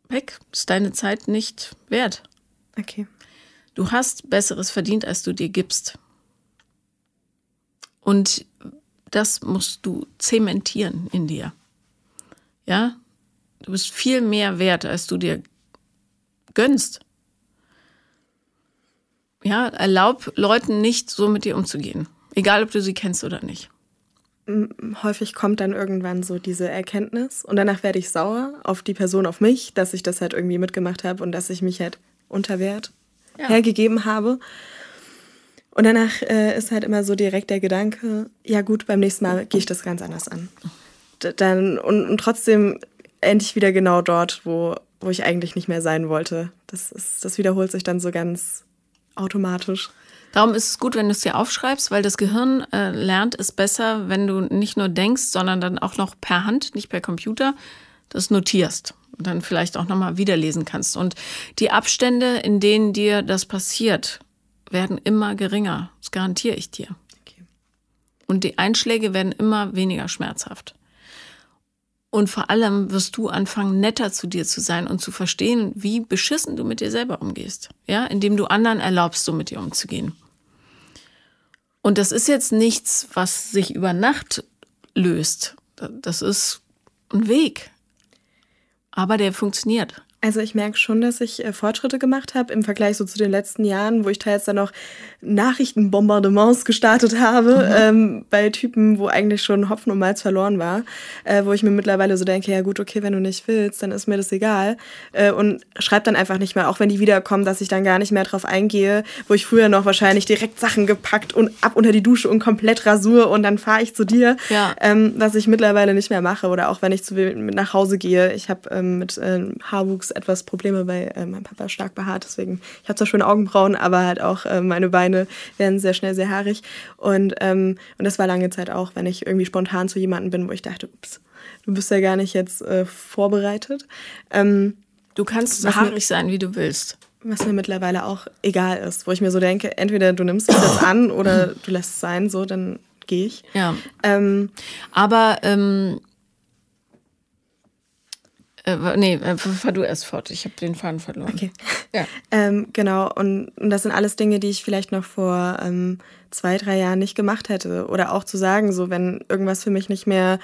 weg, ist deine Zeit nicht wert. Okay. Du hast Besseres verdient, als du dir gibst. Und das musst du zementieren in dir. Ja, du bist viel mehr wert, als du dir gönnst. Ja, erlaub Leuten nicht so mit dir umzugehen. Egal, ob du sie kennst oder nicht. Häufig kommt dann irgendwann so diese Erkenntnis und danach werde ich sauer auf die Person, auf mich, dass ich das halt irgendwie mitgemacht habe und dass ich mich halt unter Wert ja. hergegeben habe. Und danach äh, ist halt immer so direkt der Gedanke, ja gut, beim nächsten Mal gehe ich das ganz anders an. Dann, und, und trotzdem endlich wieder genau dort, wo, wo ich eigentlich nicht mehr sein wollte. Das, ist, das wiederholt sich dann so ganz automatisch. Darum ist es gut, wenn du es dir aufschreibst, weil das Gehirn äh, lernt es besser, wenn du nicht nur denkst, sondern dann auch noch per Hand, nicht per Computer, das notierst und dann vielleicht auch nochmal wiederlesen kannst. Und die Abstände, in denen dir das passiert, werden immer geringer. Das garantiere ich dir. Okay. Und die Einschläge werden immer weniger schmerzhaft. Und vor allem wirst du anfangen, netter zu dir zu sein und zu verstehen, wie beschissen du mit dir selber umgehst. Ja, indem du anderen erlaubst, so mit dir umzugehen. Und das ist jetzt nichts, was sich über Nacht löst. Das ist ein Weg. Aber der funktioniert. Also ich merke schon, dass ich äh, Fortschritte gemacht habe im Vergleich so zu den letzten Jahren, wo ich teils dann noch Nachrichtenbombardements gestartet habe mhm. ähm, bei Typen, wo eigentlich schon Hopfen und Malz verloren war, äh, wo ich mir mittlerweile so denke, ja gut, okay, wenn du nicht willst, dann ist mir das egal äh, und schreib dann einfach nicht mehr, auch wenn die wiederkommen, dass ich dann gar nicht mehr drauf eingehe, wo ich früher noch wahrscheinlich direkt Sachen gepackt und ab unter die Dusche und komplett Rasur und dann fahre ich zu dir, ja. ähm, was ich mittlerweile nicht mehr mache oder auch wenn ich zu mit nach Hause gehe. Ich habe ähm, mit äh, Haarwuchs Nachwuchs etwas Probleme, weil äh, mein Papa stark behaart. Deswegen, ich habe zwar schöne Augenbrauen, aber halt auch äh, meine Beine werden sehr schnell sehr haarig. Und, ähm, und das war lange Zeit auch, wenn ich irgendwie spontan zu jemandem bin, wo ich dachte, ups, du bist ja gar nicht jetzt äh, vorbereitet. Ähm, du kannst so haarig sein, wie du willst. Was mir mittlerweile auch egal ist, wo ich mir so denke, entweder du nimmst es jetzt an oder du lässt es sein, so, dann gehe ich. Ja. Ähm, Aber ähm, äh, nee, äh, fahr du erst fort. Ich habe den Faden verloren. Okay. Ja. ähm, genau, und, und, das sind alles Dinge, die ich vielleicht noch vor ähm, zwei, drei Jahren nicht gemacht hätte. Oder auch zu sagen, so wenn irgendwas für mich nicht mehr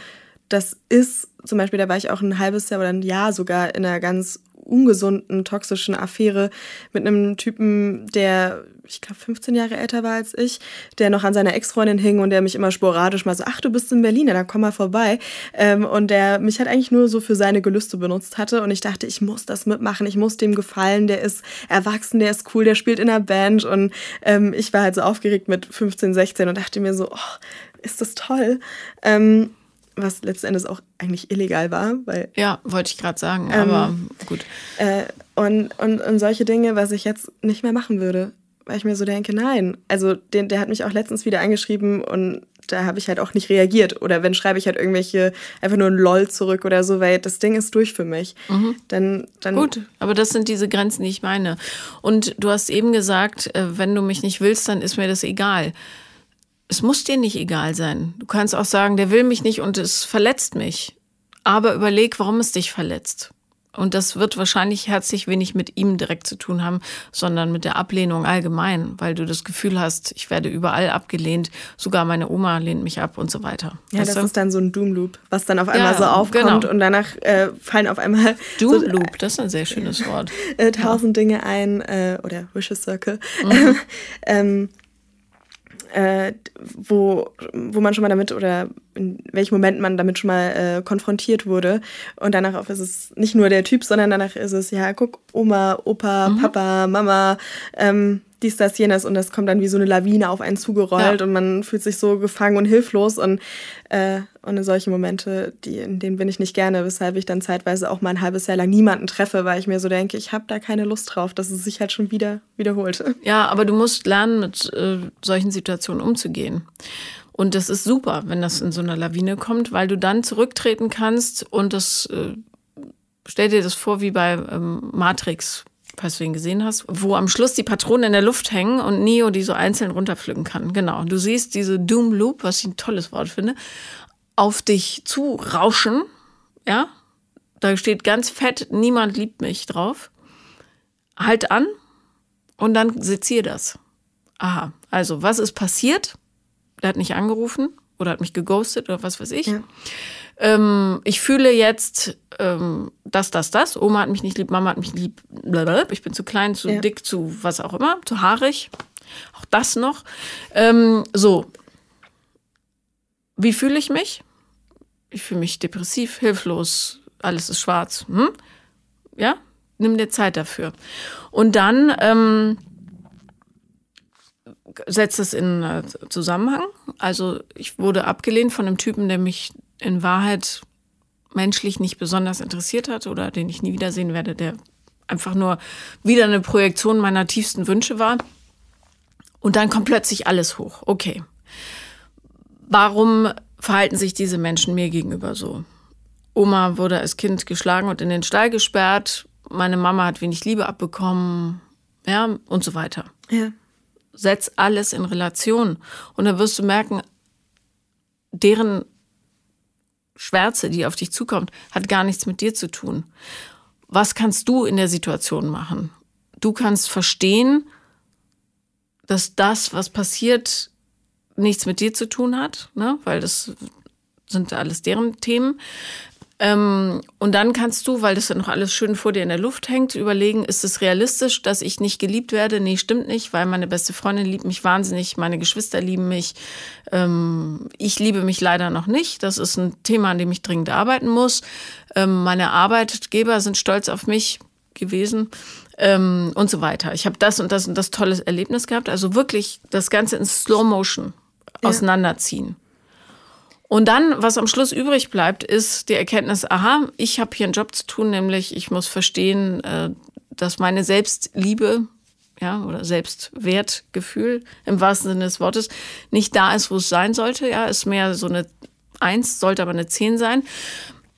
das ist, zum Beispiel, da war ich auch ein halbes Jahr oder ein Jahr sogar in einer ganz ungesunden, toxischen Affäre mit einem Typen, der, ich glaube, 15 Jahre älter war als ich, der noch an seiner Ex-Freundin hing und der mich immer sporadisch mal so, ach, du bist in Berlin, ja, dann komm mal vorbei. Ähm, und der mich halt eigentlich nur so für seine Gelüste benutzt hatte. Und ich dachte, ich muss das mitmachen, ich muss dem gefallen, der ist erwachsen, der ist cool, der spielt in einer Band. Und ähm, ich war halt so aufgeregt mit 15, 16 und dachte mir so, oh, ist das toll. Ähm, was letzten Endes auch eigentlich illegal war. Weil, ja, wollte ich gerade sagen, ähm, aber gut. Äh, und, und, und solche Dinge, was ich jetzt nicht mehr machen würde, weil ich mir so denke, nein. Also den, der hat mich auch letztens wieder angeschrieben und da habe ich halt auch nicht reagiert. Oder wenn schreibe ich halt irgendwelche, einfach nur ein LOL zurück oder so, weil das Ding ist durch für mich. Mhm. Dann, dann Gut, aber das sind diese Grenzen, die ich meine. Und du hast eben gesagt, äh, wenn du mich nicht willst, dann ist mir das egal es muss dir nicht egal sein. Du kannst auch sagen, der will mich nicht und es verletzt mich. Aber überleg, warum es dich verletzt. Und das wird wahrscheinlich herzlich wenig mit ihm direkt zu tun haben, sondern mit der Ablehnung allgemein, weil du das Gefühl hast, ich werde überall abgelehnt, sogar meine Oma lehnt mich ab und so weiter. Ja, weißt das du? ist dann so ein Doom-Loop, was dann auf einmal ja, so aufkommt genau. und danach äh, fallen auf einmal Doom-Loop, so, das ist ein sehr schönes Wort. Äh, tausend ja. Dinge ein, äh, oder Wishes Circle. Mhm. ähm, äh, wo, wo man schon mal damit oder in welchem Moment man damit schon mal äh, konfrontiert wurde. Und danach ist es nicht nur der Typ, sondern danach ist es, ja, guck, Oma, Opa, mhm. Papa, Mama, ähm, dies, das, jenes und das kommt dann wie so eine Lawine auf einen zugerollt ja. und man fühlt sich so gefangen und hilflos und, äh, und in solche Momente, die, in denen bin ich nicht gerne, weshalb ich dann zeitweise auch mal ein halbes Jahr lang niemanden treffe, weil ich mir so denke, ich habe da keine Lust drauf, dass es sich halt schon wieder wiederholt. Ja, aber du musst lernen, mit äh, solchen Situationen umzugehen. Und das ist super, wenn das in so einer Lawine kommt, weil du dann zurücktreten kannst und das, äh, stell dir das vor wie bei ähm, Matrix, falls du ihn gesehen hast, wo am Schluss die Patronen in der Luft hängen und Neo die so einzeln runterpflücken kann. Genau. Du siehst diese Doom Loop, was ich ein tolles Wort finde, auf dich zu rauschen. Ja. Da steht ganz fett, niemand liebt mich drauf. Halt an und dann sezier das. Aha. Also, was ist passiert? Der hat nicht angerufen oder hat mich geghostet oder was weiß ich. Ja ähm, ich fühle jetzt ähm, das, das, das. Oma hat mich nicht lieb, Mama hat mich lieb. Blablabla. Ich bin zu klein, zu ja. dick, zu was auch immer, zu haarig. Auch das noch. Ähm, so. Wie fühle ich mich? Ich fühle mich depressiv, hilflos, alles ist schwarz. Hm? Ja? Nimm dir Zeit dafür. Und dann ähm, setzt es in äh, Zusammenhang. Also ich wurde abgelehnt von einem Typen, der mich in Wahrheit menschlich nicht besonders interessiert hat oder den ich nie wiedersehen werde, der einfach nur wieder eine Projektion meiner tiefsten Wünsche war. Und dann kommt plötzlich alles hoch. Okay. Warum verhalten sich diese Menschen mir gegenüber so? Oma wurde als Kind geschlagen und in den Stall gesperrt. Meine Mama hat wenig Liebe abbekommen. Ja, und so weiter. Ja. Setz alles in Relation. Und dann wirst du merken, deren Schwärze, die auf dich zukommt, hat gar nichts mit dir zu tun. Was kannst du in der Situation machen? Du kannst verstehen, dass das, was passiert, nichts mit dir zu tun hat, ne? weil das sind alles deren Themen. Ähm, und dann kannst du, weil das ja noch alles schön vor dir in der Luft hängt, überlegen, ist es realistisch, dass ich nicht geliebt werde? Nee, stimmt nicht, weil meine beste Freundin liebt mich wahnsinnig, meine Geschwister lieben mich. Ähm, ich liebe mich leider noch nicht. Das ist ein Thema, an dem ich dringend arbeiten muss. Ähm, meine Arbeitgeber sind stolz auf mich gewesen ähm, und so weiter. Ich habe das und das und das tolles Erlebnis gehabt. Also wirklich das Ganze in Slow Motion auseinanderziehen. Und dann, was am Schluss übrig bleibt, ist die Erkenntnis, aha, ich habe hier einen Job zu tun, nämlich ich muss verstehen, äh, dass meine Selbstliebe ja, oder Selbstwertgefühl im wahrsten Sinne des Wortes nicht da ist, wo es sein sollte. Ja, ist mehr so eine Eins, sollte aber eine Zehn sein.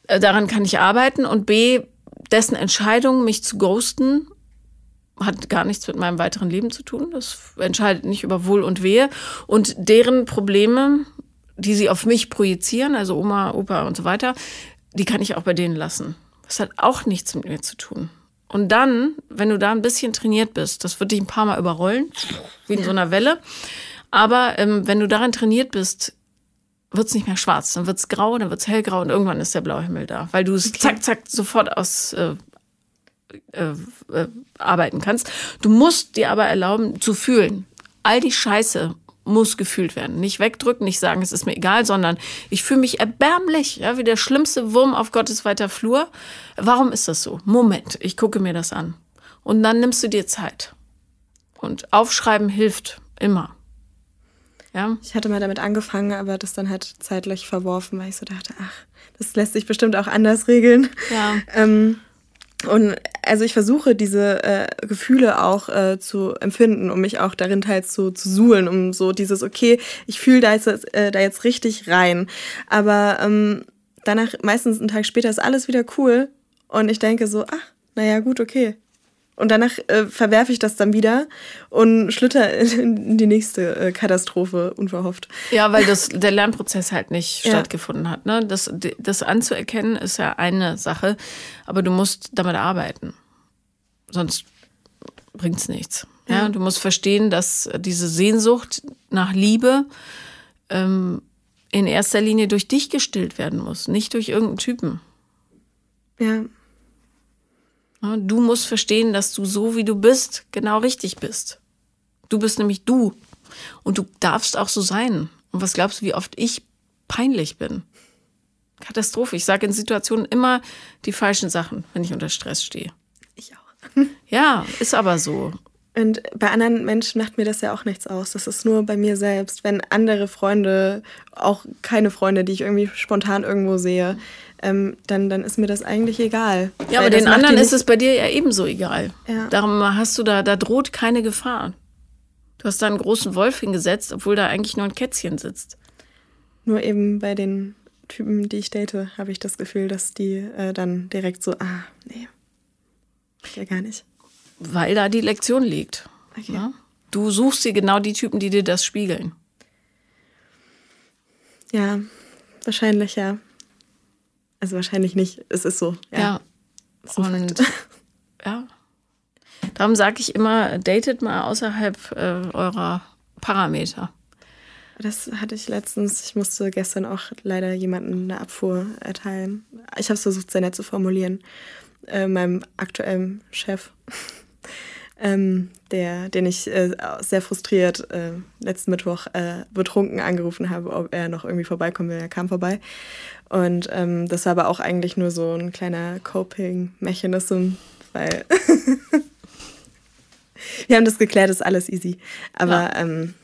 Äh, daran kann ich arbeiten. Und B, dessen Entscheidung, mich zu ghosten, hat gar nichts mit meinem weiteren Leben zu tun. Das entscheidet nicht über Wohl und Wehe. Und deren Probleme die sie auf mich projizieren, also Oma, Opa und so weiter, die kann ich auch bei denen lassen. Das hat auch nichts mit mir zu tun. Und dann, wenn du da ein bisschen trainiert bist, das wird dich ein paar Mal überrollen, wie in so einer Welle. Aber ähm, wenn du daran trainiert bist, wird es nicht mehr schwarz, dann wird es grau, dann wird es hellgrau und irgendwann ist der blaue Himmel da, weil du es okay. zack, zack sofort aus äh, äh, äh, arbeiten kannst. Du musst dir aber erlauben zu fühlen. All die Scheiße muss gefühlt werden. Nicht wegdrücken, nicht sagen, es ist mir egal, sondern ich fühle mich erbärmlich, ja, wie der schlimmste Wurm auf Gottes weiter Flur. Warum ist das so? Moment, ich gucke mir das an. Und dann nimmst du dir Zeit. Und aufschreiben hilft immer. Ja. Ich hatte mal damit angefangen, aber das dann halt zeitlich verworfen, weil ich so dachte, ach, das lässt sich bestimmt auch anders regeln. Ja. ähm, und also ich versuche diese äh, Gefühle auch äh, zu empfinden, um mich auch darin teils zu, zu suhlen, um so dieses, okay, ich fühle da jetzt, äh, da jetzt richtig rein. Aber ähm, danach, meistens einen Tag später, ist alles wieder cool. Und ich denke so, ach, naja, gut, okay. Und danach äh, verwerfe ich das dann wieder und schlitter in die nächste äh, Katastrophe unverhofft. Ja, weil das, der Lernprozess halt nicht ja. stattgefunden hat. Ne? Das, das anzuerkennen ist ja eine Sache, aber du musst damit arbeiten. Sonst bringt es nichts. Ja. ja. du musst verstehen, dass diese Sehnsucht nach Liebe ähm, in erster Linie durch dich gestillt werden muss, nicht durch irgendeinen Typen. Ja. Du musst verstehen, dass du so wie du bist, genau richtig bist. Du bist nämlich du. Und du darfst auch so sein. Und was glaubst du, wie oft ich peinlich bin? Katastrophe. Ich sage in Situationen immer die falschen Sachen, wenn ich unter Stress stehe. Ich auch. Ja, ist aber so. Und bei anderen Menschen macht mir das ja auch nichts aus. Das ist nur bei mir selbst. Wenn andere Freunde, auch keine Freunde, die ich irgendwie spontan irgendwo sehe, ähm, dann, dann ist mir das eigentlich egal. Ja, aber den anderen ist es bei dir ja ebenso egal. Ja. Darum hast du da, da droht keine Gefahr. Du hast da einen großen Wolf hingesetzt, obwohl da eigentlich nur ein Kätzchen sitzt. Nur eben bei den Typen, die ich date, habe ich das Gefühl, dass die äh, dann direkt so, ah, nee, ja gar nicht. Weil da die Lektion liegt. Okay. Ja? Du suchst dir genau die Typen, die dir das spiegeln. Ja, wahrscheinlich ja. Also wahrscheinlich nicht. Es ist so. Ja. ja. So und ja. Darum sage ich immer, datet mal außerhalb äh, eurer Parameter. Das hatte ich letztens. Ich musste gestern auch leider jemanden eine Abfuhr erteilen. Ich habe es versucht, sehr nett zu formulieren. Äh, meinem aktuellen Chef ähm, der, den ich äh, sehr frustriert äh, letzten Mittwoch äh, betrunken angerufen habe, ob er noch irgendwie vorbeikommen will. Er kam vorbei. Und ähm, das war aber auch eigentlich nur so ein kleiner Coping-Mechanism, weil wir haben das geklärt, ist alles easy. Aber ja. ähm,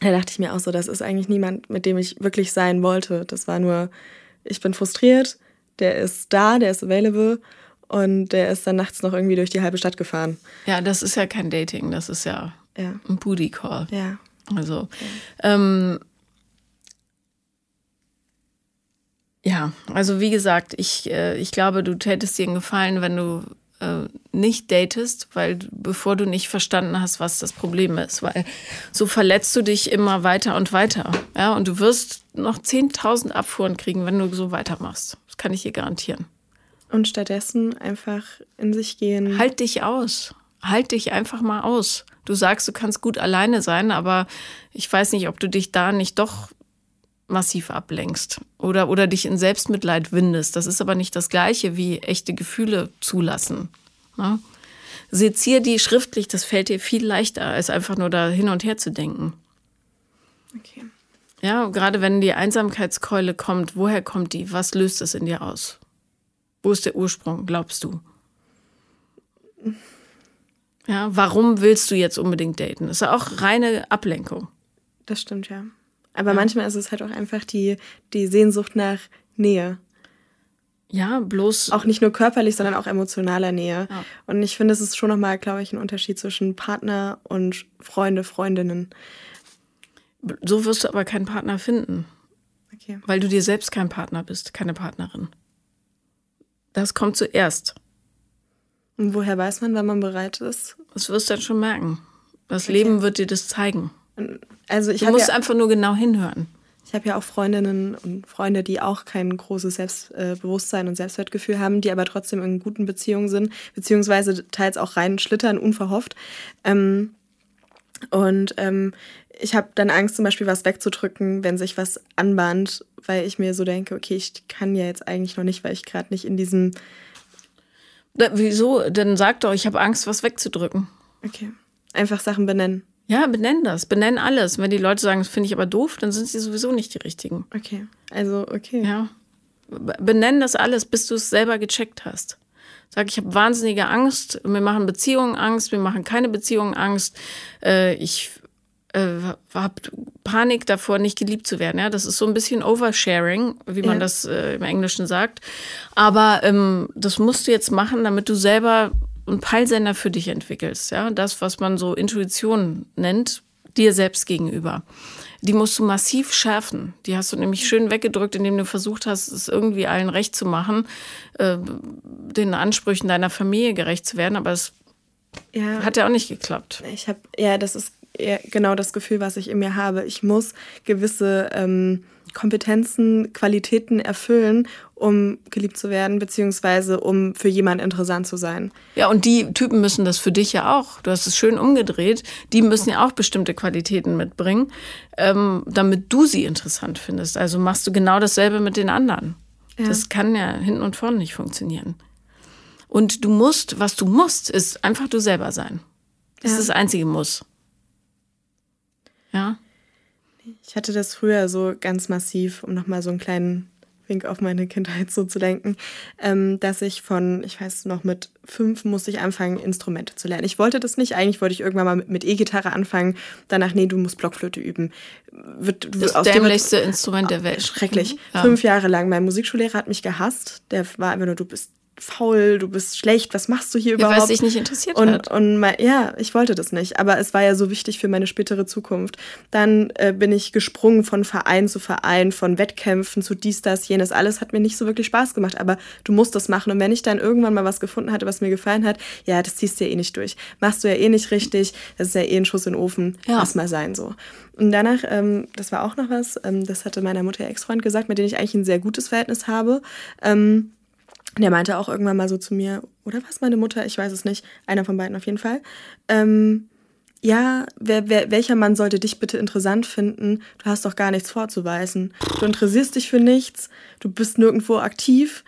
da dachte ich mir auch so, das ist eigentlich niemand, mit dem ich wirklich sein wollte. Das war nur, ich bin frustriert, der ist da, der ist available und der ist dann nachts noch irgendwie durch die halbe Stadt gefahren. Ja, das ist ja kein Dating, das ist ja, ja. ein Booty Call. Ja. Also, okay. ähm, ja, also wie gesagt, ich, äh, ich glaube, du tätest dir einen Gefallen, wenn du äh, nicht datest, weil bevor du nicht verstanden hast, was das Problem ist, weil so verletzt du dich immer weiter und weiter. Ja, und du wirst noch 10.000 Abfuhren kriegen, wenn du so weitermachst. Das kann ich dir garantieren. Und stattdessen einfach in sich gehen. Halt dich aus. Halt dich einfach mal aus. Du sagst, du kannst gut alleine sein, aber ich weiß nicht, ob du dich da nicht doch massiv ablenkst oder, oder dich in Selbstmitleid windest. Das ist aber nicht das Gleiche wie echte Gefühle zulassen. Ne? Sezier die schriftlich, das fällt dir viel leichter, als einfach nur da hin und her zu denken. Okay. Ja, gerade wenn die Einsamkeitskeule kommt, woher kommt die? Was löst es in dir aus? Wo ist der Ursprung, glaubst du? Ja, warum willst du jetzt unbedingt daten? Das ist ja auch reine Ablenkung. Das stimmt, ja. Aber ja. manchmal ist es halt auch einfach die, die Sehnsucht nach Nähe. Ja, bloß. Auch nicht nur körperlich, sondern auch emotionaler Nähe. Ja. Und ich finde, es ist schon nochmal, glaube ich, ein Unterschied zwischen Partner und Freunde, Freundinnen. So wirst du aber keinen Partner finden. Okay. Weil du dir selbst kein Partner bist, keine Partnerin. Das kommt zuerst. Und woher weiß man, wann man bereit ist? Das wirst du dann schon merken. Das okay. Leben wird dir das zeigen. Also ich du musst ja einfach nur genau hinhören. Ich habe ja auch Freundinnen und Freunde, die auch kein großes Selbstbewusstsein und Selbstwertgefühl haben, die aber trotzdem in guten Beziehungen sind, beziehungsweise teils auch rein schlittern, unverhofft. Ähm, und ähm, ich habe dann Angst, zum Beispiel was wegzudrücken, wenn sich was anbahnt, weil ich mir so denke, okay, ich kann ja jetzt eigentlich noch nicht, weil ich gerade nicht in diesem. Da, wieso? Dann sag doch, ich habe Angst, was wegzudrücken. Okay. Einfach Sachen benennen. Ja, benenn das. Benenn alles. Wenn die Leute sagen, das finde ich aber doof, dann sind sie sowieso nicht die richtigen. Okay. Also, okay. Ja. Benenn das alles, bis du es selber gecheckt hast. Sag, ich habe wahnsinnige Angst, mir machen Beziehungen Angst, mir machen keine Beziehungen Angst. Äh, ich äh, habe Panik davor, nicht geliebt zu werden. Ja, das ist so ein bisschen Oversharing, wie man ja. das äh, im Englischen sagt. Aber ähm, das musst du jetzt machen, damit du selber einen Peilsender für dich entwickelst. Ja, das, was man so Intuition nennt, dir selbst gegenüber. Die musst du massiv schärfen. Die hast du nämlich schön weggedrückt, indem du versucht hast, es irgendwie allen recht zu machen, äh, den Ansprüchen deiner Familie gerecht zu werden. Aber es ja. hat ja auch nicht geklappt. Ich habe, ja, das ist genau das Gefühl, was ich in mir habe. Ich muss gewisse ähm, Kompetenzen, Qualitäten erfüllen, um geliebt zu werden, beziehungsweise um für jemanden interessant zu sein. Ja, und die Typen müssen das für dich ja auch. Du hast es schön umgedreht. Die müssen ja auch bestimmte Qualitäten mitbringen, ähm, damit du sie interessant findest. Also machst du genau dasselbe mit den anderen. Ja. Das kann ja hinten und vorne nicht funktionieren. Und du musst, was du musst, ist einfach du selber sein. Das ja. ist das einzige Muss. Ja. Ich hatte das früher so ganz massiv, um nochmal so einen kleinen Wink auf meine Kindheit so zu denken, ähm, dass ich von, ich weiß noch, mit fünf musste ich anfangen, Instrumente zu lernen. Ich wollte das nicht. Eigentlich wollte ich irgendwann mal mit E-Gitarre anfangen. Danach, nee, du musst Blockflöte üben. Wird, das aus dämlichste Instrument der Welt. Schrecklich. Ja. Fünf Jahre lang. Mein Musikschullehrer hat mich gehasst. Der war einfach nur, du bist faul, du bist schlecht, was machst du hier ja, überhaupt? Weil es dich nicht interessiert und, hat. Und mein, ja, ich wollte das nicht, aber es war ja so wichtig für meine spätere Zukunft. Dann äh, bin ich gesprungen von Verein zu Verein, von Wettkämpfen zu dies, das, jenes. Alles hat mir nicht so wirklich Spaß gemacht, aber du musst das machen. Und wenn ich dann irgendwann mal was gefunden hatte, was mir gefallen hat, ja, das ziehst du ja eh nicht durch. Machst du ja eh nicht richtig, das ist ja eh ein Schuss in den Ofen, ja. lass mal sein so. Und danach, ähm, das war auch noch was, ähm, das hatte meiner Mutter Ex-Freund gesagt, mit dem ich eigentlich ein sehr gutes Verhältnis habe. Ähm, der meinte auch irgendwann mal so zu mir, oder was meine Mutter? Ich weiß es nicht. Einer von beiden auf jeden Fall. Ähm, ja, wer, wer, welcher Mann sollte dich bitte interessant finden? Du hast doch gar nichts vorzuweisen. Du interessierst dich für nichts, du bist nirgendwo aktiv,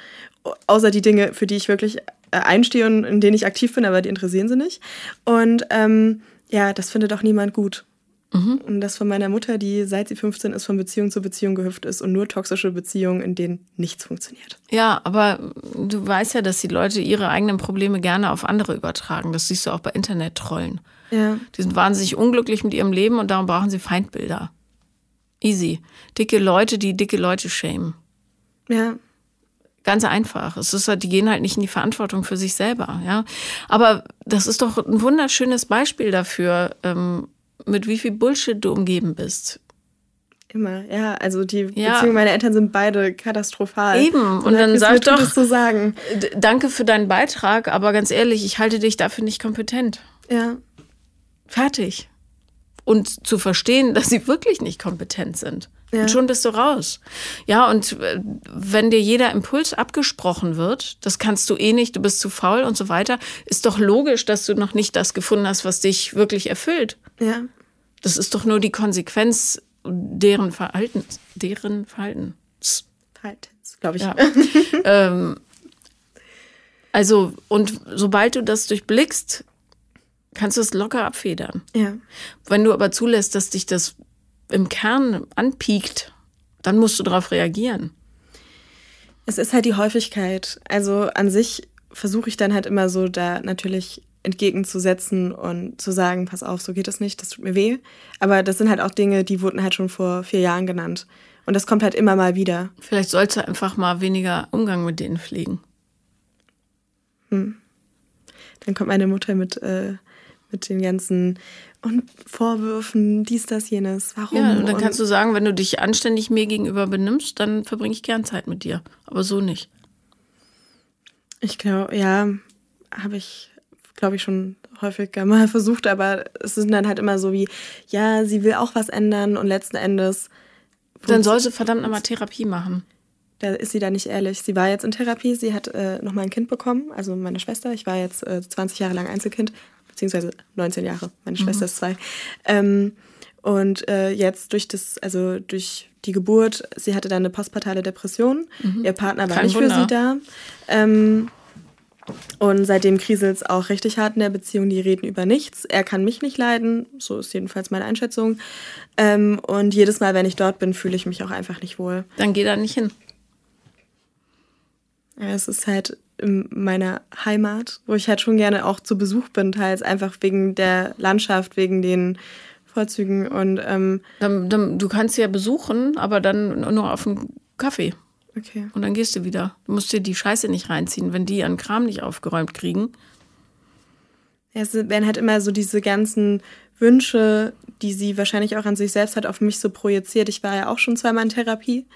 außer die Dinge, für die ich wirklich äh, einstehe und in denen ich aktiv bin, aber die interessieren sie nicht. Und ähm, ja, das findet auch niemand gut. Mhm. Und das von meiner Mutter, die seit sie 15 ist, von Beziehung zu Beziehung gehüpft ist und nur toxische Beziehungen, in denen nichts funktioniert. Ja, aber du weißt ja, dass die Leute ihre eigenen Probleme gerne auf andere übertragen. Das siehst du auch bei Internet-Trollen. Ja. Die sind wahnsinnig unglücklich mit ihrem Leben und darum brauchen sie Feindbilder. Easy. Dicke Leute, die dicke Leute schämen. Ja. Ganz einfach. Es ist halt, die gehen halt nicht in die Verantwortung für sich selber, ja. Aber das ist doch ein wunderschönes Beispiel dafür, ähm, mit wie viel Bullshit du umgeben bist. Immer, ja. Also die ja. Beziehungen meiner Eltern sind beide katastrophal. Eben. Und, Und dann sag doch, zu sagen. danke für deinen Beitrag, aber ganz ehrlich, ich halte dich dafür nicht kompetent. Ja. Fertig. Und zu verstehen, dass sie wirklich nicht kompetent sind. Ja. Und schon bist du raus. Ja, und äh, wenn dir jeder Impuls abgesprochen wird, das kannst du eh nicht, du bist zu faul und so weiter, ist doch logisch, dass du noch nicht das gefunden hast, was dich wirklich erfüllt. Ja. Das ist doch nur die Konsequenz deren Verhaltens, deren Verhaltens. Verhaltens, glaube ich. Ja. ähm, also, und sobald du das durchblickst, kannst du es locker abfedern. Ja. Wenn du aber zulässt, dass dich das im Kern anpiekt, dann musst du darauf reagieren. Es ist halt die Häufigkeit. Also an sich versuche ich dann halt immer so da natürlich entgegenzusetzen und zu sagen, pass auf, so geht das nicht, das tut mir weh. Aber das sind halt auch Dinge, die wurden halt schon vor vier Jahren genannt. Und das kommt halt immer mal wieder. Vielleicht sollst du einfach mal weniger Umgang mit denen pflegen. Hm. Dann kommt meine Mutter mit, äh, mit den ganzen und Vorwürfen, dies, das, jenes. Warum? Ja, und dann kannst du sagen, wenn du dich anständig mir gegenüber benimmst, dann verbringe ich gern Zeit mit dir. Aber so nicht. Ich glaube, ja, habe ich glaube ich, schon häufiger mal versucht, aber es sind dann halt immer so wie, ja, sie will auch was ändern und letzten Endes Dann soll sie verdammt nochmal Therapie machen. Da ist sie da nicht ehrlich. Sie war jetzt in Therapie, sie hat äh, nochmal ein Kind bekommen, also meine Schwester. Ich war jetzt äh, 20 Jahre lang Einzelkind, beziehungsweise 19 Jahre. Meine mhm. Schwester ist zwei. Ähm, und äh, jetzt durch das, also durch die Geburt, sie hatte dann eine postpartale Depression. Mhm. Ihr Partner war Kein nicht Wunder. für sie da. Ähm, und seitdem kriselt es auch richtig hart in der Beziehung. Die reden über nichts. Er kann mich nicht leiden. So ist jedenfalls meine Einschätzung. Ähm, und jedes Mal, wenn ich dort bin, fühle ich mich auch einfach nicht wohl. Dann geh da nicht hin. Ja, es ist halt in meiner Heimat, wo ich halt schon gerne auch zu Besuch bin, teils einfach wegen der Landschaft, wegen den Vorzügen. Und ähm, dann, dann, du kannst sie ja besuchen, aber dann nur auf einen Kaffee. Okay. Und dann gehst du wieder. Du musst dir die Scheiße nicht reinziehen, wenn die ihren Kram nicht aufgeräumt kriegen. Ja, es werden halt immer so diese ganzen Wünsche, die sie wahrscheinlich auch an sich selbst hat, auf mich so projiziert. Ich war ja auch schon zweimal in Therapie.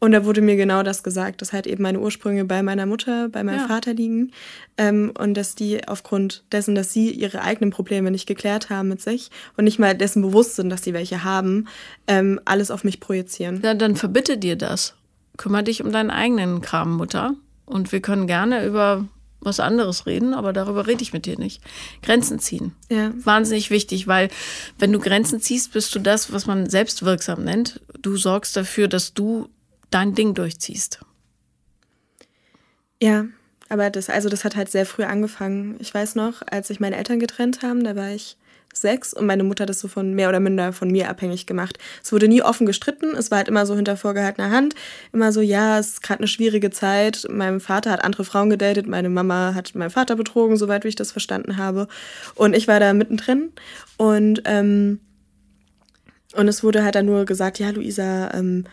Und da wurde mir genau das gesagt, dass halt eben meine Ursprünge bei meiner Mutter, bei meinem ja. Vater liegen. Ähm, und dass die aufgrund dessen, dass sie ihre eigenen Probleme nicht geklärt haben mit sich und nicht mal dessen bewusst sind, dass sie welche haben, ähm, alles auf mich projizieren. Ja, dann verbitte dir das kümmere dich um deinen eigenen Kram, Mutter. Und wir können gerne über was anderes reden, aber darüber rede ich mit dir nicht. Grenzen ziehen. Ja. Wahnsinnig wichtig, weil wenn du Grenzen ziehst, bist du das, was man selbstwirksam nennt. Du sorgst dafür, dass du dein Ding durchziehst. Ja, aber das, also das hat halt sehr früh angefangen. Ich weiß noch, als sich meine Eltern getrennt haben, da war ich sechs und meine Mutter hat das so von mehr oder minder von mir abhängig gemacht. Es wurde nie offen gestritten, es war halt immer so hinter vorgehaltener Hand, immer so, ja, es ist gerade eine schwierige Zeit. Mein Vater hat andere Frauen gedatet, meine Mama hat meinen Vater betrogen, soweit wie ich das verstanden habe. Und ich war da mittendrin und ähm, und es wurde halt dann nur gesagt, ja, Luisa, ähm,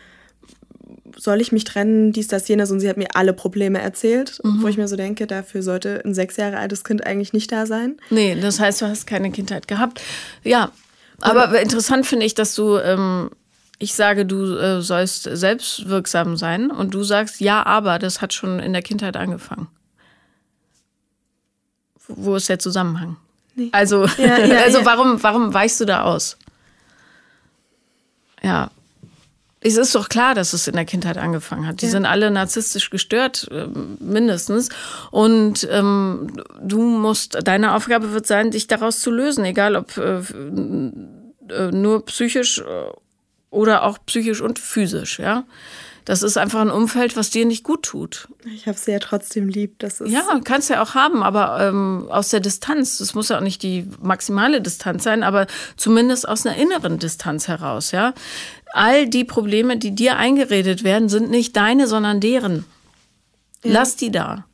soll ich mich trennen, dies, das, jenes. Und sie hat mir alle Probleme erzählt, mhm. wo ich mir so denke, dafür sollte ein sechs Jahre altes Kind eigentlich nicht da sein. Nee, das heißt, du hast keine Kindheit gehabt. Ja, aber Und, interessant finde ich, dass du, ähm, ich sage, du äh, sollst selbstwirksam sein und du sagst, ja, aber das hat schon in der Kindheit angefangen. Wo ist der Zusammenhang? Nee. Also, ja, ja, also ja. Warum, warum weichst du da aus? Ja, es ist doch klar, dass es in der Kindheit angefangen hat. Die ja. sind alle narzisstisch gestört, äh, mindestens. Und ähm, du musst, deine Aufgabe wird sein, dich daraus zu lösen, egal ob äh, äh, nur psychisch äh, oder auch psychisch und physisch, ja. Das ist einfach ein Umfeld, was dir nicht gut tut. Ich habe sie ja trotzdem lieb. Das ist ja, kannst ja auch haben, aber ähm, aus der Distanz. Das muss ja auch nicht die maximale Distanz sein, aber zumindest aus einer inneren Distanz heraus. Ja, all die Probleme, die dir eingeredet werden, sind nicht deine, sondern deren. Ja. Lass die da.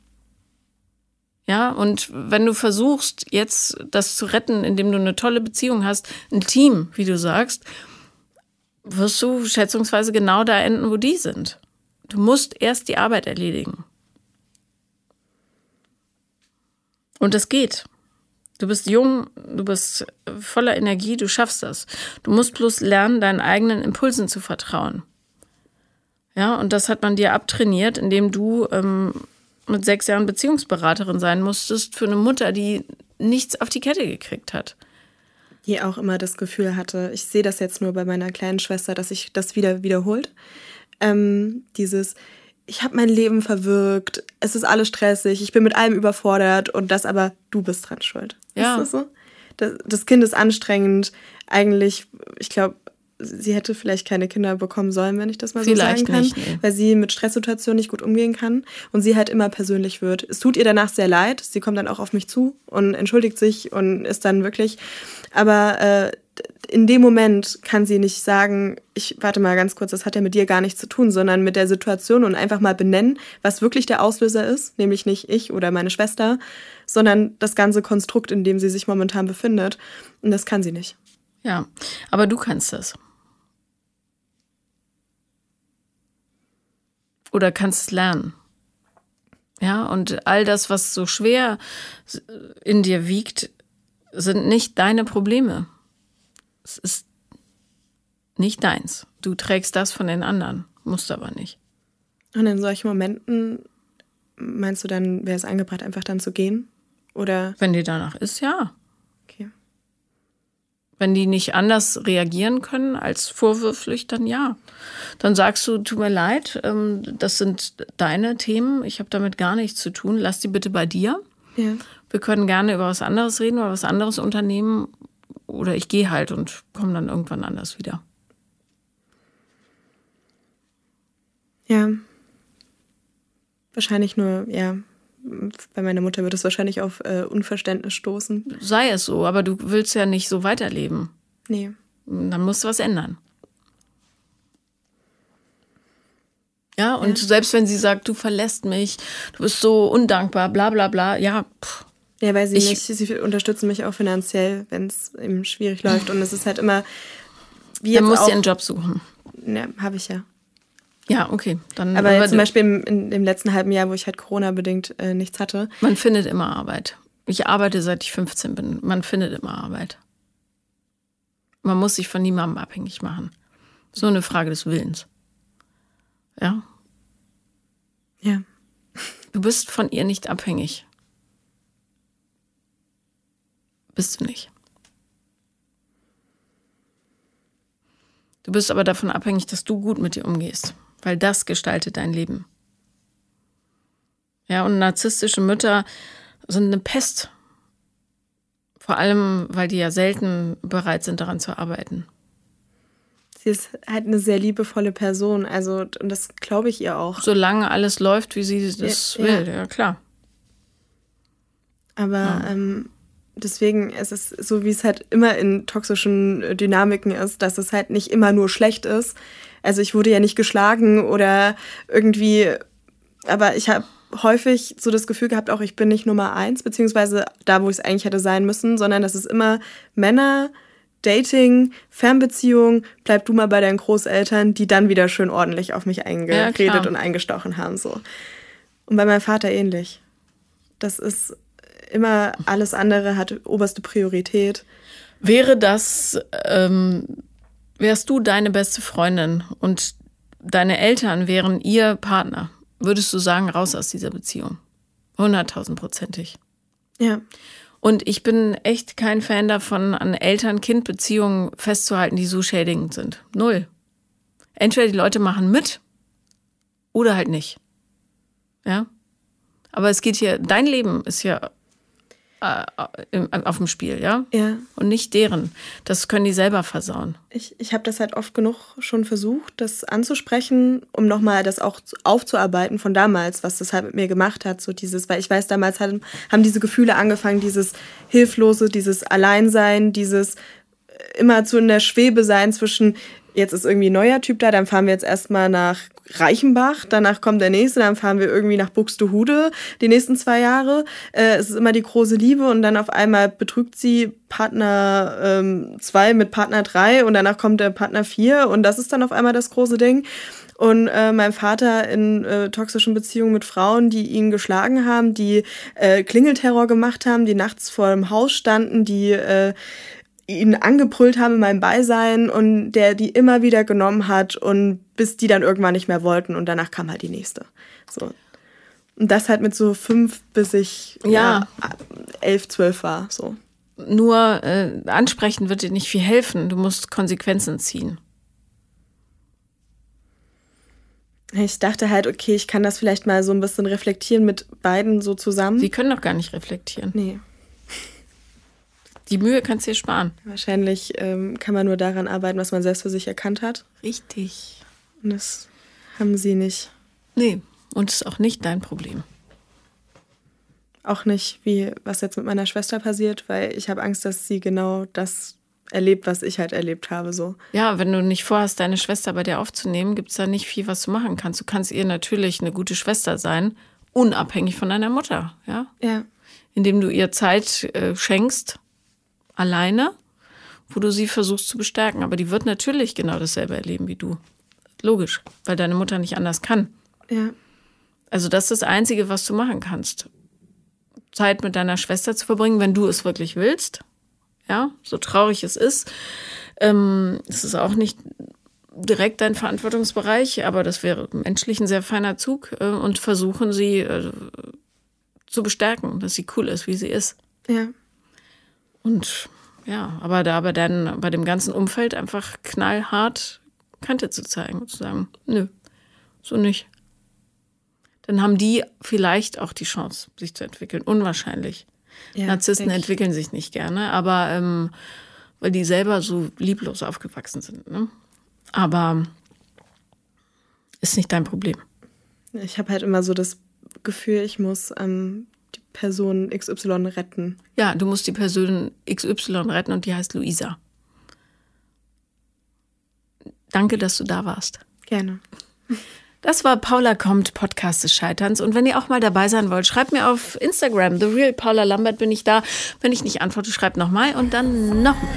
Ja, und wenn du versuchst, jetzt das zu retten, indem du eine tolle Beziehung hast, ein Team, wie du sagst, wirst du schätzungsweise genau da enden, wo die sind. Du musst erst die Arbeit erledigen. Und das geht. Du bist jung, du bist voller Energie, du schaffst das. Du musst bloß lernen, deinen eigenen Impulsen zu vertrauen. Ja, und das hat man dir abtrainiert, indem du ähm, mit sechs Jahren Beziehungsberaterin sein musstest für eine Mutter, die nichts auf die Kette gekriegt hat die auch immer das Gefühl hatte, ich sehe das jetzt nur bei meiner kleinen Schwester, dass sich das wieder wiederholt. Ähm, dieses, ich habe mein Leben verwirkt, es ist alles stressig, ich bin mit allem überfordert und das aber, du bist dran schuld. Ja. Ist das so? Das, das Kind ist anstrengend. Eigentlich, ich glaube, sie hätte vielleicht keine Kinder bekommen sollen, wenn ich das mal vielleicht so sagen kann, nicht, nee. weil sie mit Stresssituationen nicht gut umgehen kann und sie halt immer persönlich wird. Es tut ihr danach sehr leid, sie kommt dann auch auf mich zu und entschuldigt sich und ist dann wirklich, aber äh, in dem Moment kann sie nicht sagen, ich warte mal ganz kurz, das hat ja mit dir gar nichts zu tun, sondern mit der Situation und einfach mal benennen, was wirklich der Auslöser ist, nämlich nicht ich oder meine Schwester, sondern das ganze Konstrukt, in dem sie sich momentan befindet. Und das kann sie nicht. Ja, aber du kannst das. Oder kannst es lernen. Ja, und all das, was so schwer in dir wiegt, sind nicht deine Probleme. Es ist nicht deins. Du trägst das von den anderen, musst aber nicht. Und in solchen Momenten meinst du dann, wäre es angebracht, einfach dann zu gehen? Oder? Wenn dir danach ist, ja. Wenn die nicht anders reagieren können als vorwürflich, dann ja. Dann sagst du, tut mir leid, ähm, das sind deine Themen, ich habe damit gar nichts zu tun, lass die bitte bei dir. Ja. Wir können gerne über was anderes reden oder was anderes unternehmen oder ich gehe halt und komme dann irgendwann anders wieder. Ja. Wahrscheinlich nur, ja, bei meiner Mutter wird es wahrscheinlich auf äh, Unverständnis stoßen. Sei es so, aber du willst ja nicht so weiterleben. Nee. Dann musst du was ändern. Ja, und ja. selbst wenn sie sagt, du verlässt mich, du bist so undankbar, bla bla bla, ja. Pff. Ja, weil sie ich, nicht, sie unterstützen mich auch finanziell, wenn es eben schwierig läuft. Und es ist halt immer. Wie Dann musst du einen Job suchen. Ja, habe ich ja. Ja, okay. Dann, aber zum Beispiel im, in, im letzten halben Jahr, wo ich halt Corona-bedingt äh, nichts hatte. Man findet immer Arbeit. Ich arbeite seit ich 15 bin. Man findet immer Arbeit. Man muss sich von niemandem abhängig machen. So eine Frage des Willens. Ja? Ja. Du bist von ihr nicht abhängig. Bist du nicht. Du bist aber davon abhängig, dass du gut mit dir umgehst weil das gestaltet dein Leben. Ja, und narzisstische Mütter sind eine Pest. Vor allem, weil die ja selten bereit sind, daran zu arbeiten. Sie ist halt eine sehr liebevolle Person, also und das glaube ich ihr auch. Solange alles läuft, wie sie das ja, will, ja, ja klar. Aber ja. ähm, deswegen ist es so, wie es halt immer in toxischen Dynamiken ist, dass es halt nicht immer nur schlecht ist. Also ich wurde ja nicht geschlagen oder irgendwie, aber ich habe häufig so das Gefühl gehabt, auch ich bin nicht Nummer eins, beziehungsweise da, wo ich es eigentlich hätte sein müssen, sondern das ist immer Männer, Dating, Fernbeziehung, bleib du mal bei deinen Großeltern, die dann wieder schön ordentlich auf mich eingeredet ja, und eingestochen haben. So. Und bei meinem Vater ähnlich. Das ist immer alles andere hat oberste Priorität. Wäre das ähm, Wärst du deine beste Freundin und deine Eltern wären ihr Partner, würdest du sagen, raus aus dieser Beziehung? Hunderttausendprozentig. Ja. Und ich bin echt kein Fan davon, an Eltern-Kind-Beziehungen festzuhalten, die so schädigend sind. Null. Entweder die Leute machen mit oder halt nicht. Ja. Aber es geht hier, dein Leben ist ja auf dem Spiel, ja? Ja. Und nicht deren. Das können die selber versauen. Ich, ich habe das halt oft genug schon versucht, das anzusprechen, um nochmal das auch aufzuarbeiten von damals, was das halt mit mir gemacht hat. So dieses, weil ich weiß, damals haben, haben diese Gefühle angefangen, dieses Hilflose, dieses Alleinsein, dieses äh, immer zu in der Schwebe sein zwischen, jetzt ist irgendwie ein neuer Typ da, dann fahren wir jetzt erstmal nach Reichenbach, danach kommt der nächste, dann fahren wir irgendwie nach Buxtehude die nächsten zwei Jahre. Äh, es ist immer die große Liebe und dann auf einmal betrügt sie Partner ähm, zwei mit Partner drei und danach kommt der Partner vier und das ist dann auf einmal das große Ding. Und äh, mein Vater in äh, toxischen Beziehungen mit Frauen, die ihn geschlagen haben, die äh, Klingelterror gemacht haben, die nachts vor dem Haus standen, die äh, ihn angebrüllt haben in meinem Beisein und der die immer wieder genommen hat und bis die dann irgendwann nicht mehr wollten und danach kam halt die nächste. So. Und das halt mit so fünf, bis ich ja. ja elf, zwölf war. So. Nur äh, ansprechen wird dir nicht viel helfen. Du musst Konsequenzen ziehen. Ich dachte halt, okay, ich kann das vielleicht mal so ein bisschen reflektieren mit beiden so zusammen. Sie können doch gar nicht reflektieren. Nee. Die Mühe kannst du dir sparen. Wahrscheinlich ähm, kann man nur daran arbeiten, was man selbst für sich erkannt hat. Richtig. Und das haben sie nicht. Nee, und ist auch nicht dein Problem. Auch nicht, wie was jetzt mit meiner Schwester passiert, weil ich habe Angst, dass sie genau das erlebt, was ich halt erlebt habe. So. Ja, wenn du nicht vorhast, deine Schwester bei dir aufzunehmen, gibt es da nicht viel, was du machen kannst. Du kannst ihr natürlich eine gute Schwester sein, unabhängig von deiner Mutter, ja? Ja. Indem du ihr Zeit äh, schenkst, alleine, wo du sie versuchst zu bestärken. Aber die wird natürlich genau dasselbe erleben wie du. Logisch, weil deine Mutter nicht anders kann. Ja. Also das ist das Einzige, was du machen kannst. Zeit mit deiner Schwester zu verbringen, wenn du es wirklich willst. Ja, so traurig es ist. Ähm, es ist auch nicht direkt dein Verantwortungsbereich, aber das wäre menschlich ein sehr feiner Zug äh, und versuchen sie äh, zu bestärken, dass sie cool ist, wie sie ist. Ja. Und ja, aber da aber dann bei dem ganzen Umfeld einfach knallhart Kante zu zeigen und zu sagen, nö, so nicht. Dann haben die vielleicht auch die Chance, sich zu entwickeln. Unwahrscheinlich. Ja, Narzissten entwickeln sich nicht gerne, aber ähm, weil die selber so lieblos aufgewachsen sind. Ne? Aber ist nicht dein Problem. Ich habe halt immer so das Gefühl, ich muss ähm, die Person XY retten. Ja, du musst die Person XY retten und die heißt Luisa. Danke, dass du da warst. Gerne. Das war Paula kommt, Podcast des Scheiterns. Und wenn ihr auch mal dabei sein wollt, schreibt mir auf Instagram. The Real Paula Lambert bin ich da. Wenn ich nicht antworte, schreibt nochmal und dann nochmal.